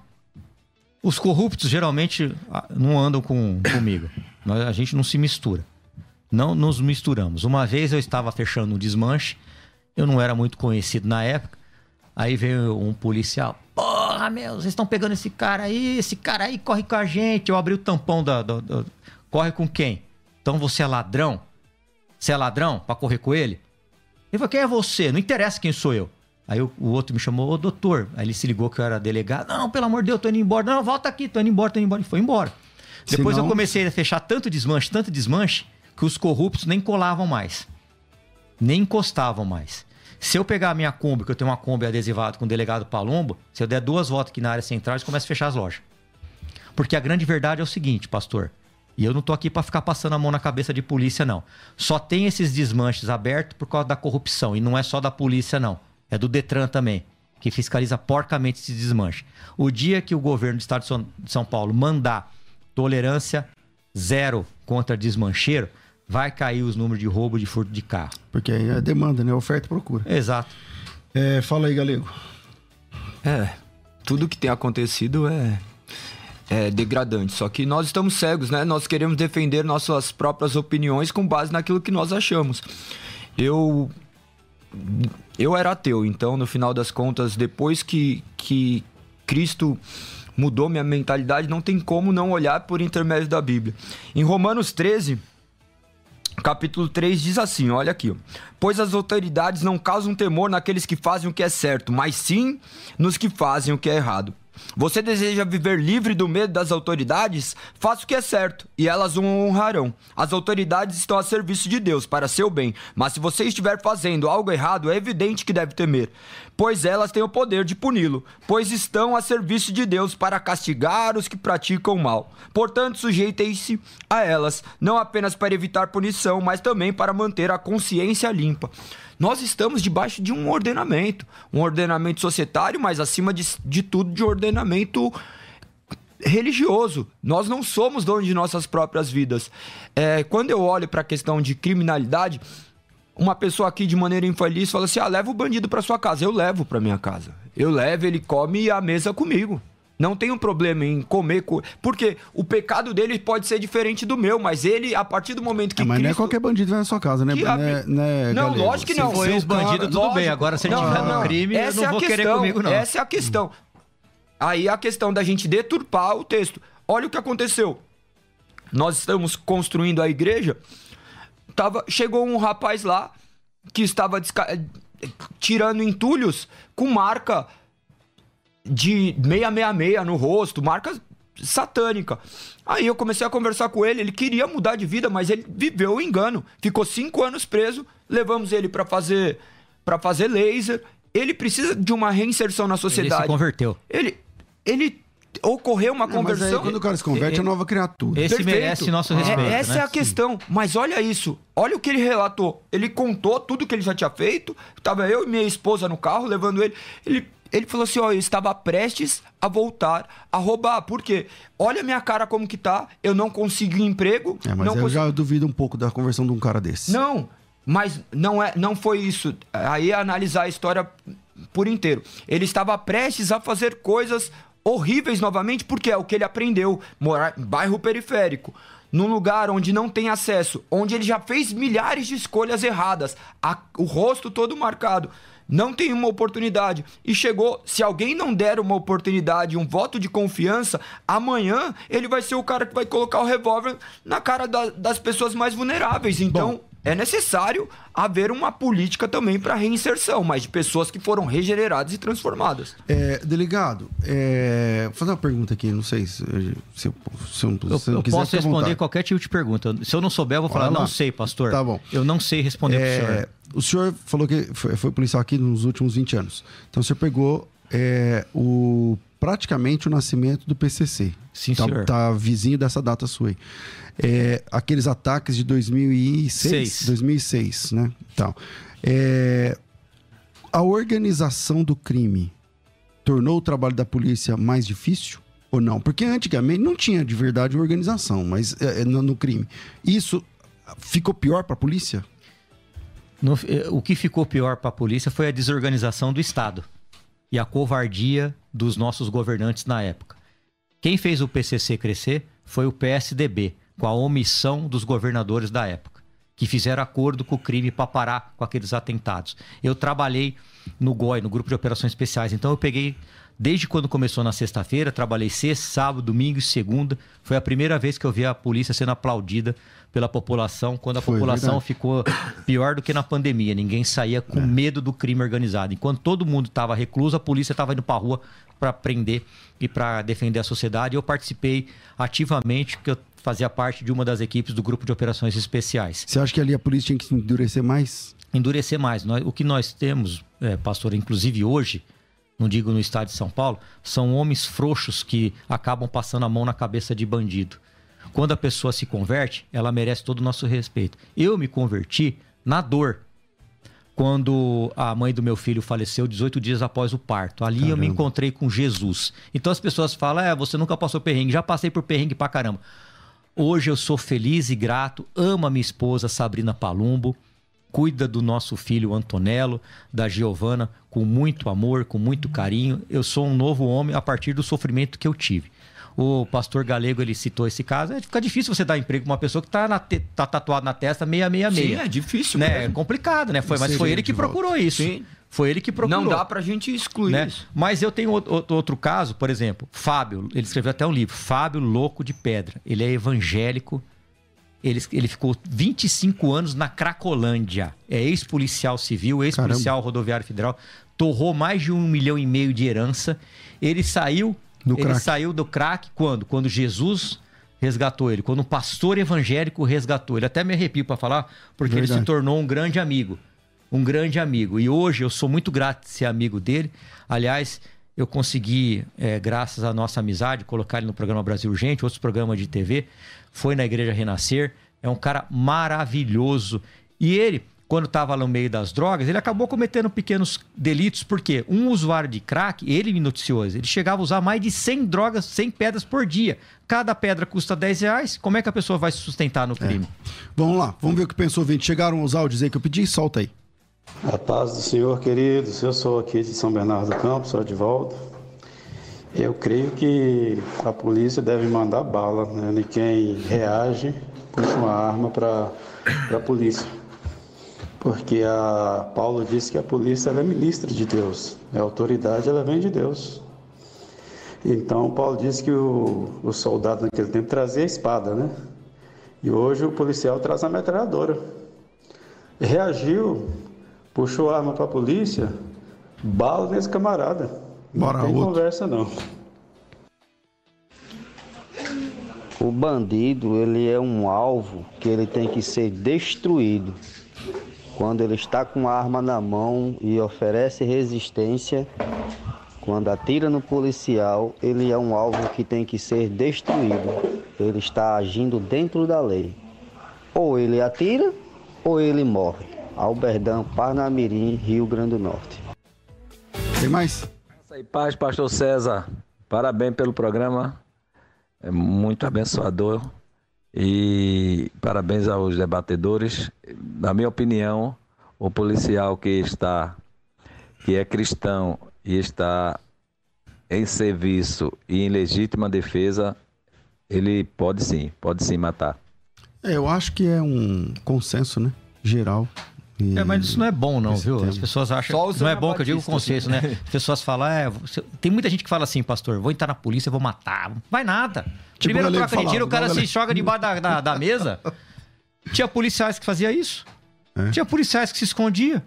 Os corruptos geralmente ah, não andam com, comigo. Nós- A gente não se mistura. Não nos misturamos. Uma vez eu estava fechando um desmanche, eu não era muito conhecido na época. Aí veio um policial. Porra, meu, vocês estão pegando esse cara aí, esse cara aí corre com a gente. Eu abri o tampão da. da- da- corre com quem? Então você é ladrão? Você é ladrão pra correr com ele? Ele falou, quem é você? Não interessa quem sou eu. Aí o, o outro me chamou, ô doutor. Aí ele se ligou que eu era delegado. Não, pelo amor de Deus, tô indo embora. Não, volta aqui, tô indo embora, tô indo embora. E foi embora. Depois Senão- eu comecei a fechar tanto desmanche, tanto desmanche, que os corruptos nem colavam mais. Nem encostavam mais. Se eu pegar a minha Kombi, que eu tenho uma Kombi adesivada com o delegado Palombo, se eu der duas voltas aqui na área central, eles começam a fechar as lojas. Porque a grande verdade é o seguinte, pastor. E eu não tô aqui para ficar passando a mão na cabeça de polícia, não. Só tem esses desmanches abertos por causa da corrupção. E não é só da polícia, não. É do Detran também, que fiscaliza porcamente esses desmanches. O dia que o governo do estado de São- de São Paulo mandar tolerância zero contra desmancheiro, vai cair os números de roubo de furto de carro. Porque aí é demanda, né? Oferta e procura. Exato. É, fala aí, Galego. É, tudo que tem acontecido é, é degradante. Só que nós estamos cegos, né? Nós queremos defender nossas próprias opiniões com base naquilo que nós achamos. Eu. Eu era ateu, então no final das contas, depois que, que Cristo mudou minha mentalidade, não tem como não olhar por intermédio da Bíblia. Em Romanos 13, Capítulo 3 diz assim, olha aqui. Pois as autoridades não causam temor naqueles que fazem o que é certo, mas sim nos que fazem o que é errado. Você deseja viver livre do medo das autoridades? Faça o que é certo e elas o honrarão. As autoridades estão a serviço de Deus para seu bem, mas se você estiver fazendo algo errado, é evidente que deve temer, pois elas têm o poder de puni-lo, pois estão a serviço de Deus para castigar os que praticam mal. Portanto, sujeitem-se a elas, não apenas para evitar punição, mas também para manter a consciência limpa. Nós estamos debaixo de um ordenamento, um ordenamento societário, mas acima de, de tudo, de ordenamento religioso. Nós não somos donos de nossas próprias vidas. É, quando eu olho para a questão de criminalidade, uma pessoa aqui de maneira infeliz fala assim: ah, leva o bandido para sua casa. Eu levo para minha casa. Eu levo, ele come à mesa comigo. Não tenho problema em comer. Co... Porque o pecado dele pode ser diferente do meu, mas ele, a partir do momento que. É, mas não é Cristo- qualquer bandido vai na sua casa, né? Que né, né, Não, Galego? lógico que não. Se esse o bandido, tudo lógico. bem. Agora, se ele tiver no crime, eu Essa não é vou querer questão, comigo, não. Essa é a questão. Aí a questão da gente deturpar o texto. Olha o que aconteceu. Nós estamos construindo a igreja. Tava, chegou um rapaz lá que estava desca- tirando entulhos com marca de 666 no rosto, marca satânica. Aí eu comecei a conversar com ele, ele queria mudar de vida, mas ele viveu o engano. Ficou cinco anos preso, levamos ele para fazer para fazer laser. Ele precisa de uma reinserção na Ele sociedade. se converteu. Ele, ele ocorrer uma É, mas aí, conversão. quando o cara se converte, é nova criatura. Esse Perfeito. merece nosso É, respeito. essa né? é a questão. Mas olha isso. Olha o que ele relatou. Ele contou tudo que ele já tinha feito. Tava eu e minha esposa no carro levando ele. Ele, ele falou assim: ó, eu estava prestes a voltar a roubar. Por quê? Olha a minha cara como que tá. Eu não consegui emprego. É, mas não eu já duvido um pouco da conversão de um cara desse. Não, mas não, é, não foi isso. Aí é analisar a história por inteiro. Ele estava prestes a fazer coisas horríveis novamente, porque é o que ele aprendeu. Morar em bairro periférico. Num lugar onde não tem acesso, onde ele já fez milhares de escolhas erradas, a- o rosto todo marcado, não tem uma oportunidade. E chegou, se alguém não der uma oportunidade, um voto de confiança, amanhã ele vai ser o cara que vai colocar o revólver na cara da- das pessoas mais vulneráveis. Então, é necessário haver uma política também para reinserção, mas de pessoas que foram regeneradas e transformadas. É, delegado, é, vou fazer uma pergunta aqui, não sei se, se, eu- se eu, Eu, se eu quiser, posso responder vontade. qualquer tipo de pergunta. Se eu não souber, eu vou falar, não sei, pastor. Tá bom. Eu não sei responder pro senhor. É, o senhor falou que foi, foi policial aqui nos últimos 20 anos. Então o senhor pegou é, o, praticamente o nascimento do PCC. Sim, tá, senhor. Tá vizinho dessa data sua aí. É, aqueles ataques de 2006, Seis. 2006, né? Então, é, a organização do crime tornou o trabalho da polícia mais difícil ou não? Porque antigamente não tinha de verdade uma organização, mas é, é, no, no crime. Isso ficou pior para a polícia? No- eh, o que ficou pior para a polícia foi a desorganização do Estado e a covardia dos nossos governantes na época. Quem fez o PCC crescer foi o PSDB, com a omissão dos governadores da época, que fizeram acordo com o crime para parar com aqueles atentados. Eu trabalhei no GOI, no Grupo de Operações Especiais, então eu peguei, desde quando começou na sexta-feira, trabalhei sexta, sábado, domingo e segunda. Foi a primeira vez que eu vi a polícia sendo aplaudida pela população, quando a Foi, população verdade. ficou pior do que na pandemia. Ninguém saía com medo do crime organizado. Enquanto todo mundo estava recluso, a polícia estava indo para a rua para prender e para defender a sociedade. Eu participei ativamente, porque eu fazia parte de uma das equipes do grupo de operações especiais. Você acha que ali a polícia tinha que se endurecer mais? Endurecer mais. O que nós temos, é, pastor, inclusive hoje, não digo no estado de São Paulo, são homens frouxos que acabam passando a mão na cabeça de bandido. Quando a pessoa se converte, ela merece todo o nosso respeito. Eu me converti na dor. Quando a mãe do meu filho faleceu 18 dias após o parto. Ali eu me Caramba. encontrei com Jesus. Então as pessoas falam: é, você nunca passou perrengue. Já passei por perrengue pra caramba. Hoje eu sou feliz e grato, amo a minha esposa Sabrina Palumbo, cuida do nosso filho Antonello, da Giovana, com muito amor, com muito carinho. Eu sou um novo homem a partir do sofrimento que eu tive. O pastor Galego, ele citou esse caso. É, fica difícil você dar emprego pra uma pessoa que tá, na te- tá tatuado na testa 666. Sim, é difícil né? É complicado, né? Foi, mas foi ele que volta. procurou isso. Sim. Foi ele que procurou Não dá pra gente excluir né? isso. Mas eu tenho outro, outro- caso, por exemplo, Fábio, ele escreveu até um livro, Fábio Louco de Pedra. Ele é evangélico, ele, ele ficou 25 anos na Cracolândia. É ex-policial civil, ex-policial rodoviário federal, torrou mais de um milhão e meio de herança. Ele saiu, Do ele crack. saiu do crack quando? Quando Jesus resgatou ele, quando um pastor evangélico resgatou ele. Até me arrepio para falar, porque ele Verdade. se tornou um grande amigo. Um grande amigo. E hoje eu sou muito grato de ser amigo dele. Aliás, eu consegui, é, graças à nossa amizade, colocar ele no programa Brasil Urgente, outros programas de TV. Foi na Igreja Renascer. É um cara maravilhoso. E ele, quando estava no meio das drogas, ele acabou cometendo pequenos delitos, porque um usuário de crack, ele me noticiou, ele chegava a usar mais de 100 drogas, 100 pedras por dia. Cada pedra custa 10 reais. Como é que a pessoa vai se sustentar no crime? Vamos lá, vamos ver o que pensou o ouvinte. Chegaram os áudios aí que eu pedi? Solta aí. A paz do Senhor, queridos. Eu sou aqui de São Bernardo do Campo, sou de volta. Eu creio que a polícia deve mandar bala, né? E quem reage puxa uma arma para a polícia. Porque a Paulo disse que a polícia é ministra de Deus. A autoridade ela vem de Deus. Então Paulo disse que o, o soldado naquele tempo trazia a espada, né? E hoje o policial traz a metralhadora. Reagiu, puxou a arma para a polícia, bala nesse camarada. Bora, não tem outro. conversa não. O bandido, ele é um alvo que ele tem que ser destruído. Quando ele está com a arma na mão e oferece resistência, quando atira no policial, ele é um alvo que tem que ser destruído. Ele está agindo dentro da lei. Ou ele atira, ou ele morre. Alberdão, Parnamirim, Rio Grande do Norte. Tem mais? E paz, pastor César. Parabéns pelo programa. É muito abençoador. E parabéns aos debatedores. Na minha opinião, o policial que está que é cristão e está em serviço e em legítima defesa, ele pode sim, pode sim matar. É, eu acho que é um consenso, né? Geral. E... É, mas isso não é bom, não, viu? As pessoas acham. Não é bom que eu digo consenso, né? As pessoas falam, é, tem muita gente que fala assim, pastor, vou entrar na polícia, vou matar. Vai nada. Tipo Primeiro troca de tiro, o cara se joga debaixo da, da, da, mesa. Tinha policiais que fazia isso. É. Tinha policiais que se escondia.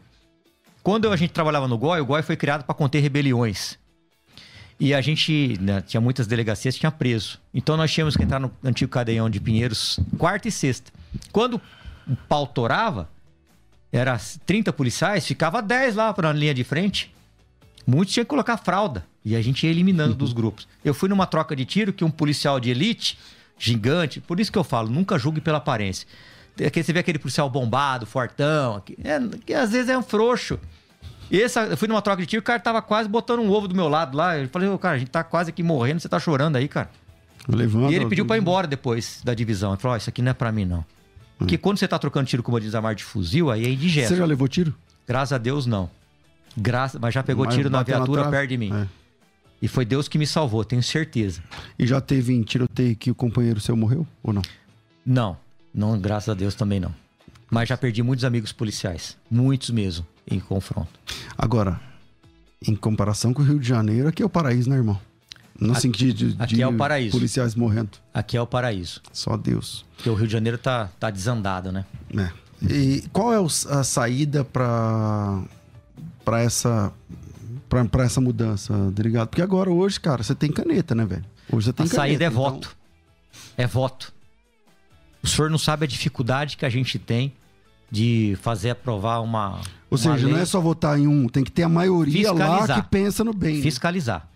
Quando a gente trabalhava no GOI, o GOI foi criado para conter rebeliões. E a gente né, tinha muitas delegacias, tinha preso. Então nós tínhamos que entrar no antigo cadeião de Pinheiros quarta e sexta. Quando o pau torava, era 30 policiais, ficava 10 lá para a linha de frente. Muitos tinham que colocar fralda. E a gente ia eliminando dos grupos. Eu fui numa troca de tiro que um policial de elite, gigante, por isso que eu falo, nunca julgue pela aparência. Aqui você vê aquele policial bombado, fortão, que, é, que às vezes é um frouxo. E essa, eu fui numa troca de tiro, o cara tava quase botando um ovo do meu lado lá. Eu falei, cara, a gente tá quase aqui morrendo, você tá chorando aí, cara. Levanta, e ele pediu para ir embora depois da divisão. Ele falou: oh, isso aqui não é para mim, não. Porque hum. quando você tá trocando tiro com uma desamar de fuzil, aí é indigesto. Você já levou tiro? Graças a Deus, não. Graça, mas já pegou mas tiro na viatura perto de mim. É. E foi Deus que me salvou, tenho certeza. E já teve em tiroteio que o companheiro seu morreu ou não? Não, não, graças a Deus também não. Mas já perdi muitos amigos policiais, muitos mesmo, em confronto. Agora, em comparação com o Rio de Janeiro, aqui é o paraíso, né, irmão? No aqui, sentido de, de é o paraíso. policiais morrendo. Aqui é o paraíso. Só Deus. Porque o Rio de Janeiro tá, tá desandado, né? É. E qual é a saída para para essa para essa mudança, delegado? Porque agora hoje, cara, você tem caneta, né, velho? Hoje você tem a caneta. A saída é então... voto. É voto. O senhor não sabe a dificuldade que a gente tem de fazer aprovar uma. Ou seja, lei... não é só votar em um, tem que ter a maioria lá que pensa no bem. Fiscalizar.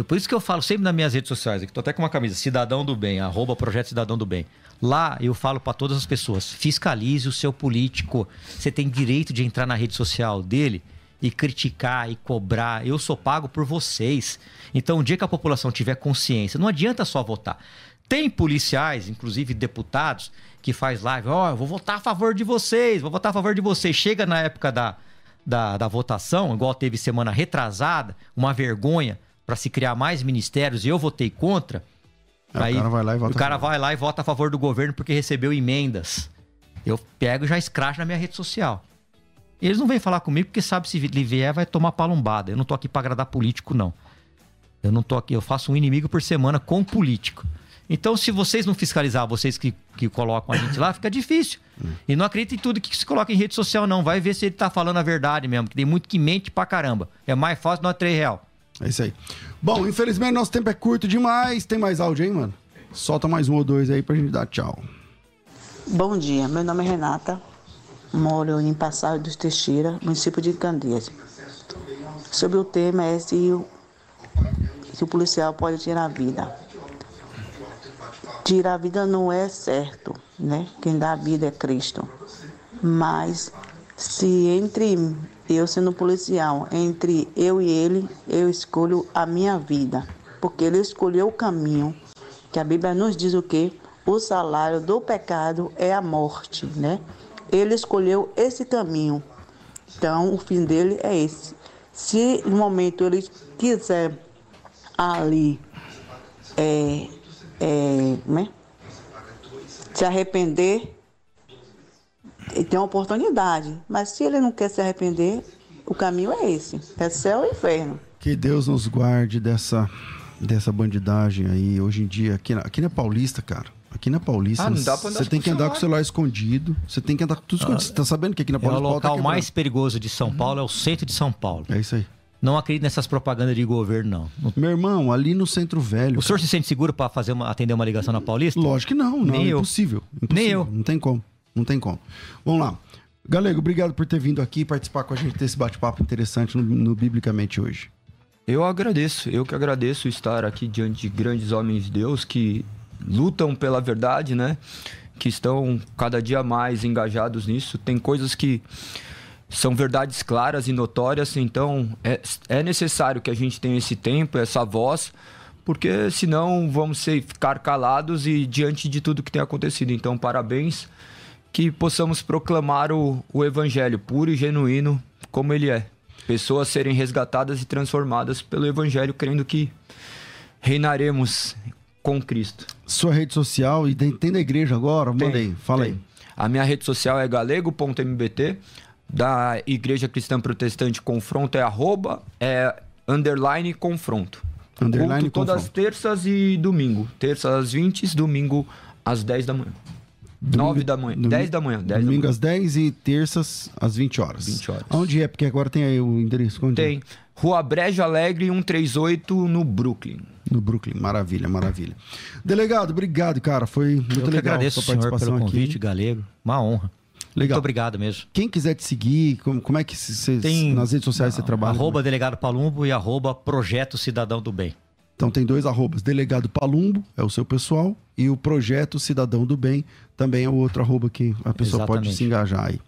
Eu, por isso que eu falo sempre nas minhas redes sociais, aqui tô até com uma camisa, Cidadão do Bem, arroba Projeto Cidadão do Bem. Lá eu falo para todas as pessoas, fiscalize o seu político. Você tem direito de entrar na rede social dele e criticar e cobrar. Eu sou pago por vocês. Então, o dia que a população tiver consciência, não adianta só votar. Tem policiais, inclusive deputados, que faz live, ó, oh, eu vou votar a favor de vocês, vou votar a favor de vocês. Chega na época da, da, da votação, igual teve semana retrasada, uma vergonha para se criar mais ministérios e eu votei contra. É, aí, o cara vai lá e vota, o cara vai lá e vota a favor do governo porque recebeu emendas. Eu pego e já escracho na minha rede social. Eles não vêm falar comigo porque sabe se ele vier vai tomar palumbada. Eu não tô aqui para agradar político, não. Eu não tô aqui, eu faço um inimigo por semana com político. Então, se vocês não fiscalizar, vocês que, que colocam a gente lá, fica difícil. E não acredita em tudo que se coloca em rede social, não. Vai ver se ele tá falando a verdade mesmo, que tem muito que mente pra caramba. É mais fácil é 3 real. É isso aí. Bom, infelizmente nosso tempo é curto demais. Tem mais áudio aí, mano? Solta mais um ou dois aí pra gente dar tchau. Bom dia, meu nome é Renata. Moro em Passagem dos Teixeira, município de Candeias. Sobre o tema é se o, se o policial pode tirar a vida tirar a vida não é certo, né? Quem dá a vida é Cristo. Mas se entre eu sendo policial, entre eu e ele, eu escolho a minha vida, porque ele escolheu o caminho, que a Bíblia nos diz o quê? O salário do pecado é a morte, né? Ele escolheu esse caminho. Então, o fim dele é esse. Se no momento ele quiser ali é, é, né? se arrepender, ele tem uma oportunidade. Mas se ele não quer se arrepender, o caminho é esse: é céu e inferno. Que Deus nos guarde dessa, dessa bandidagem aí. Hoje em dia, aqui na, aqui na Paulista, cara. Aqui na Paulista, ah, você tem que andar com o celular escondido. Você tem que andar com tudo escondido. Ah, você tá sabendo que aqui na Paulista. É o local tá mais perigoso de São Paulo, é o centro de São Paulo. É isso aí. Não acredito nessas propagandas de governo, não. Meu irmão, ali no Centro Velho. O senhor se sente seguro para fazer uma, atender uma ligação na Paulista? Lógico que não, não. Nem é eu. Impossível, impossível. Nem eu. Não tem como. Não tem como. Vamos lá. Galego, obrigado por ter vindo aqui participar com a gente desse bate-papo interessante no, no Biblicamente hoje. Eu agradeço, eu que agradeço estar aqui diante de grandes homens de Deus que lutam pela verdade, né? Que estão cada dia mais engajados nisso. Tem coisas que são verdades claras e notórias, então é, é necessário que a gente tenha esse tempo, essa voz, porque senão vamos ser, ficar calados e diante de tudo que tem acontecido. Então, parabéns, que possamos proclamar o, o evangelho puro e genuíno como ele é. Pessoas serem resgatadas e transformadas pelo evangelho, crendo que reinaremos com Cristo. Sua rede social e tem, tem da igreja agora? Manda aí, fala tem. aí. A minha rede social é galego.mbt, da Igreja Cristã Protestante Confronto é arroba, é underline confronto. Underline Culto todas as confronto. terças e domingo. Terças às 20, domingo às 10 da manhã. 9 da manhã. 10 da manhã. 10 Domingo da manhã. às 10 e terças às 20 horas. 20 horas. Onde é? Porque agora tem aí o endereço. Onde é? Tem. Rua Brejo Alegre 138 no Brooklyn. No Brooklyn. Maravilha, maravilha. Delegado, obrigado, cara. Foi muito Eu que legal agradeço a sua senhor participação pelo aqui. convite, Galego. Uma honra. Legal. Muito obrigado mesmo. Quem quiser te seguir, como, como é que você, Tem nas redes sociais você trabalha? Arroba Delegado Palumbo e arroba Projeto Cidadão do Bem. Então tem dois arrobas. Delegado Palumbo é o seu pessoal e o Projeto Cidadão do Bem também é o outro arroba que a pessoa pode Exatamente. se engajar aí.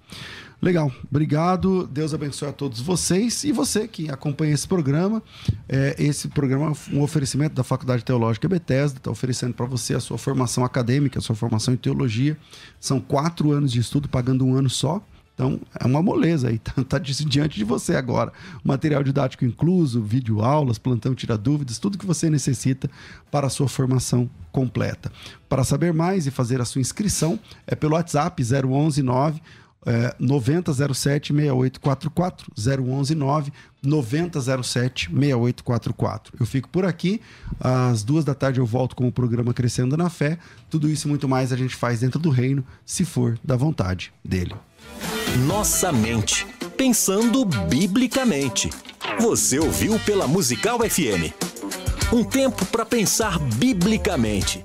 Legal, obrigado. Deus abençoe a todos vocês e você que acompanha esse programa. É, esse programa é um oferecimento da Faculdade Teológica Bethesda, está oferecendo para você a sua formação acadêmica, a sua formação em teologia. São quatro anos de estudo, pagando um ano só. Então, é uma moleza aí, tá, tá di- diante de você agora. Material didático incluso, vídeo aulas, plantão tira dúvidas, tudo que você necessita para a sua formação completa. Para saber mais e fazer a sua inscrição, é pelo WhatsApp 011 9 é, 9007 6844 011 9 9007 6844. Eu fico por aqui. Às duas da tarde eu volto com o programa Crescendo na Fé. Tudo isso e muito mais a gente faz dentro do reino, se for da vontade dele. Nossa mente. Pensando biblicamente. Você ouviu pela Musical FM. Um tempo para pensar biblicamente.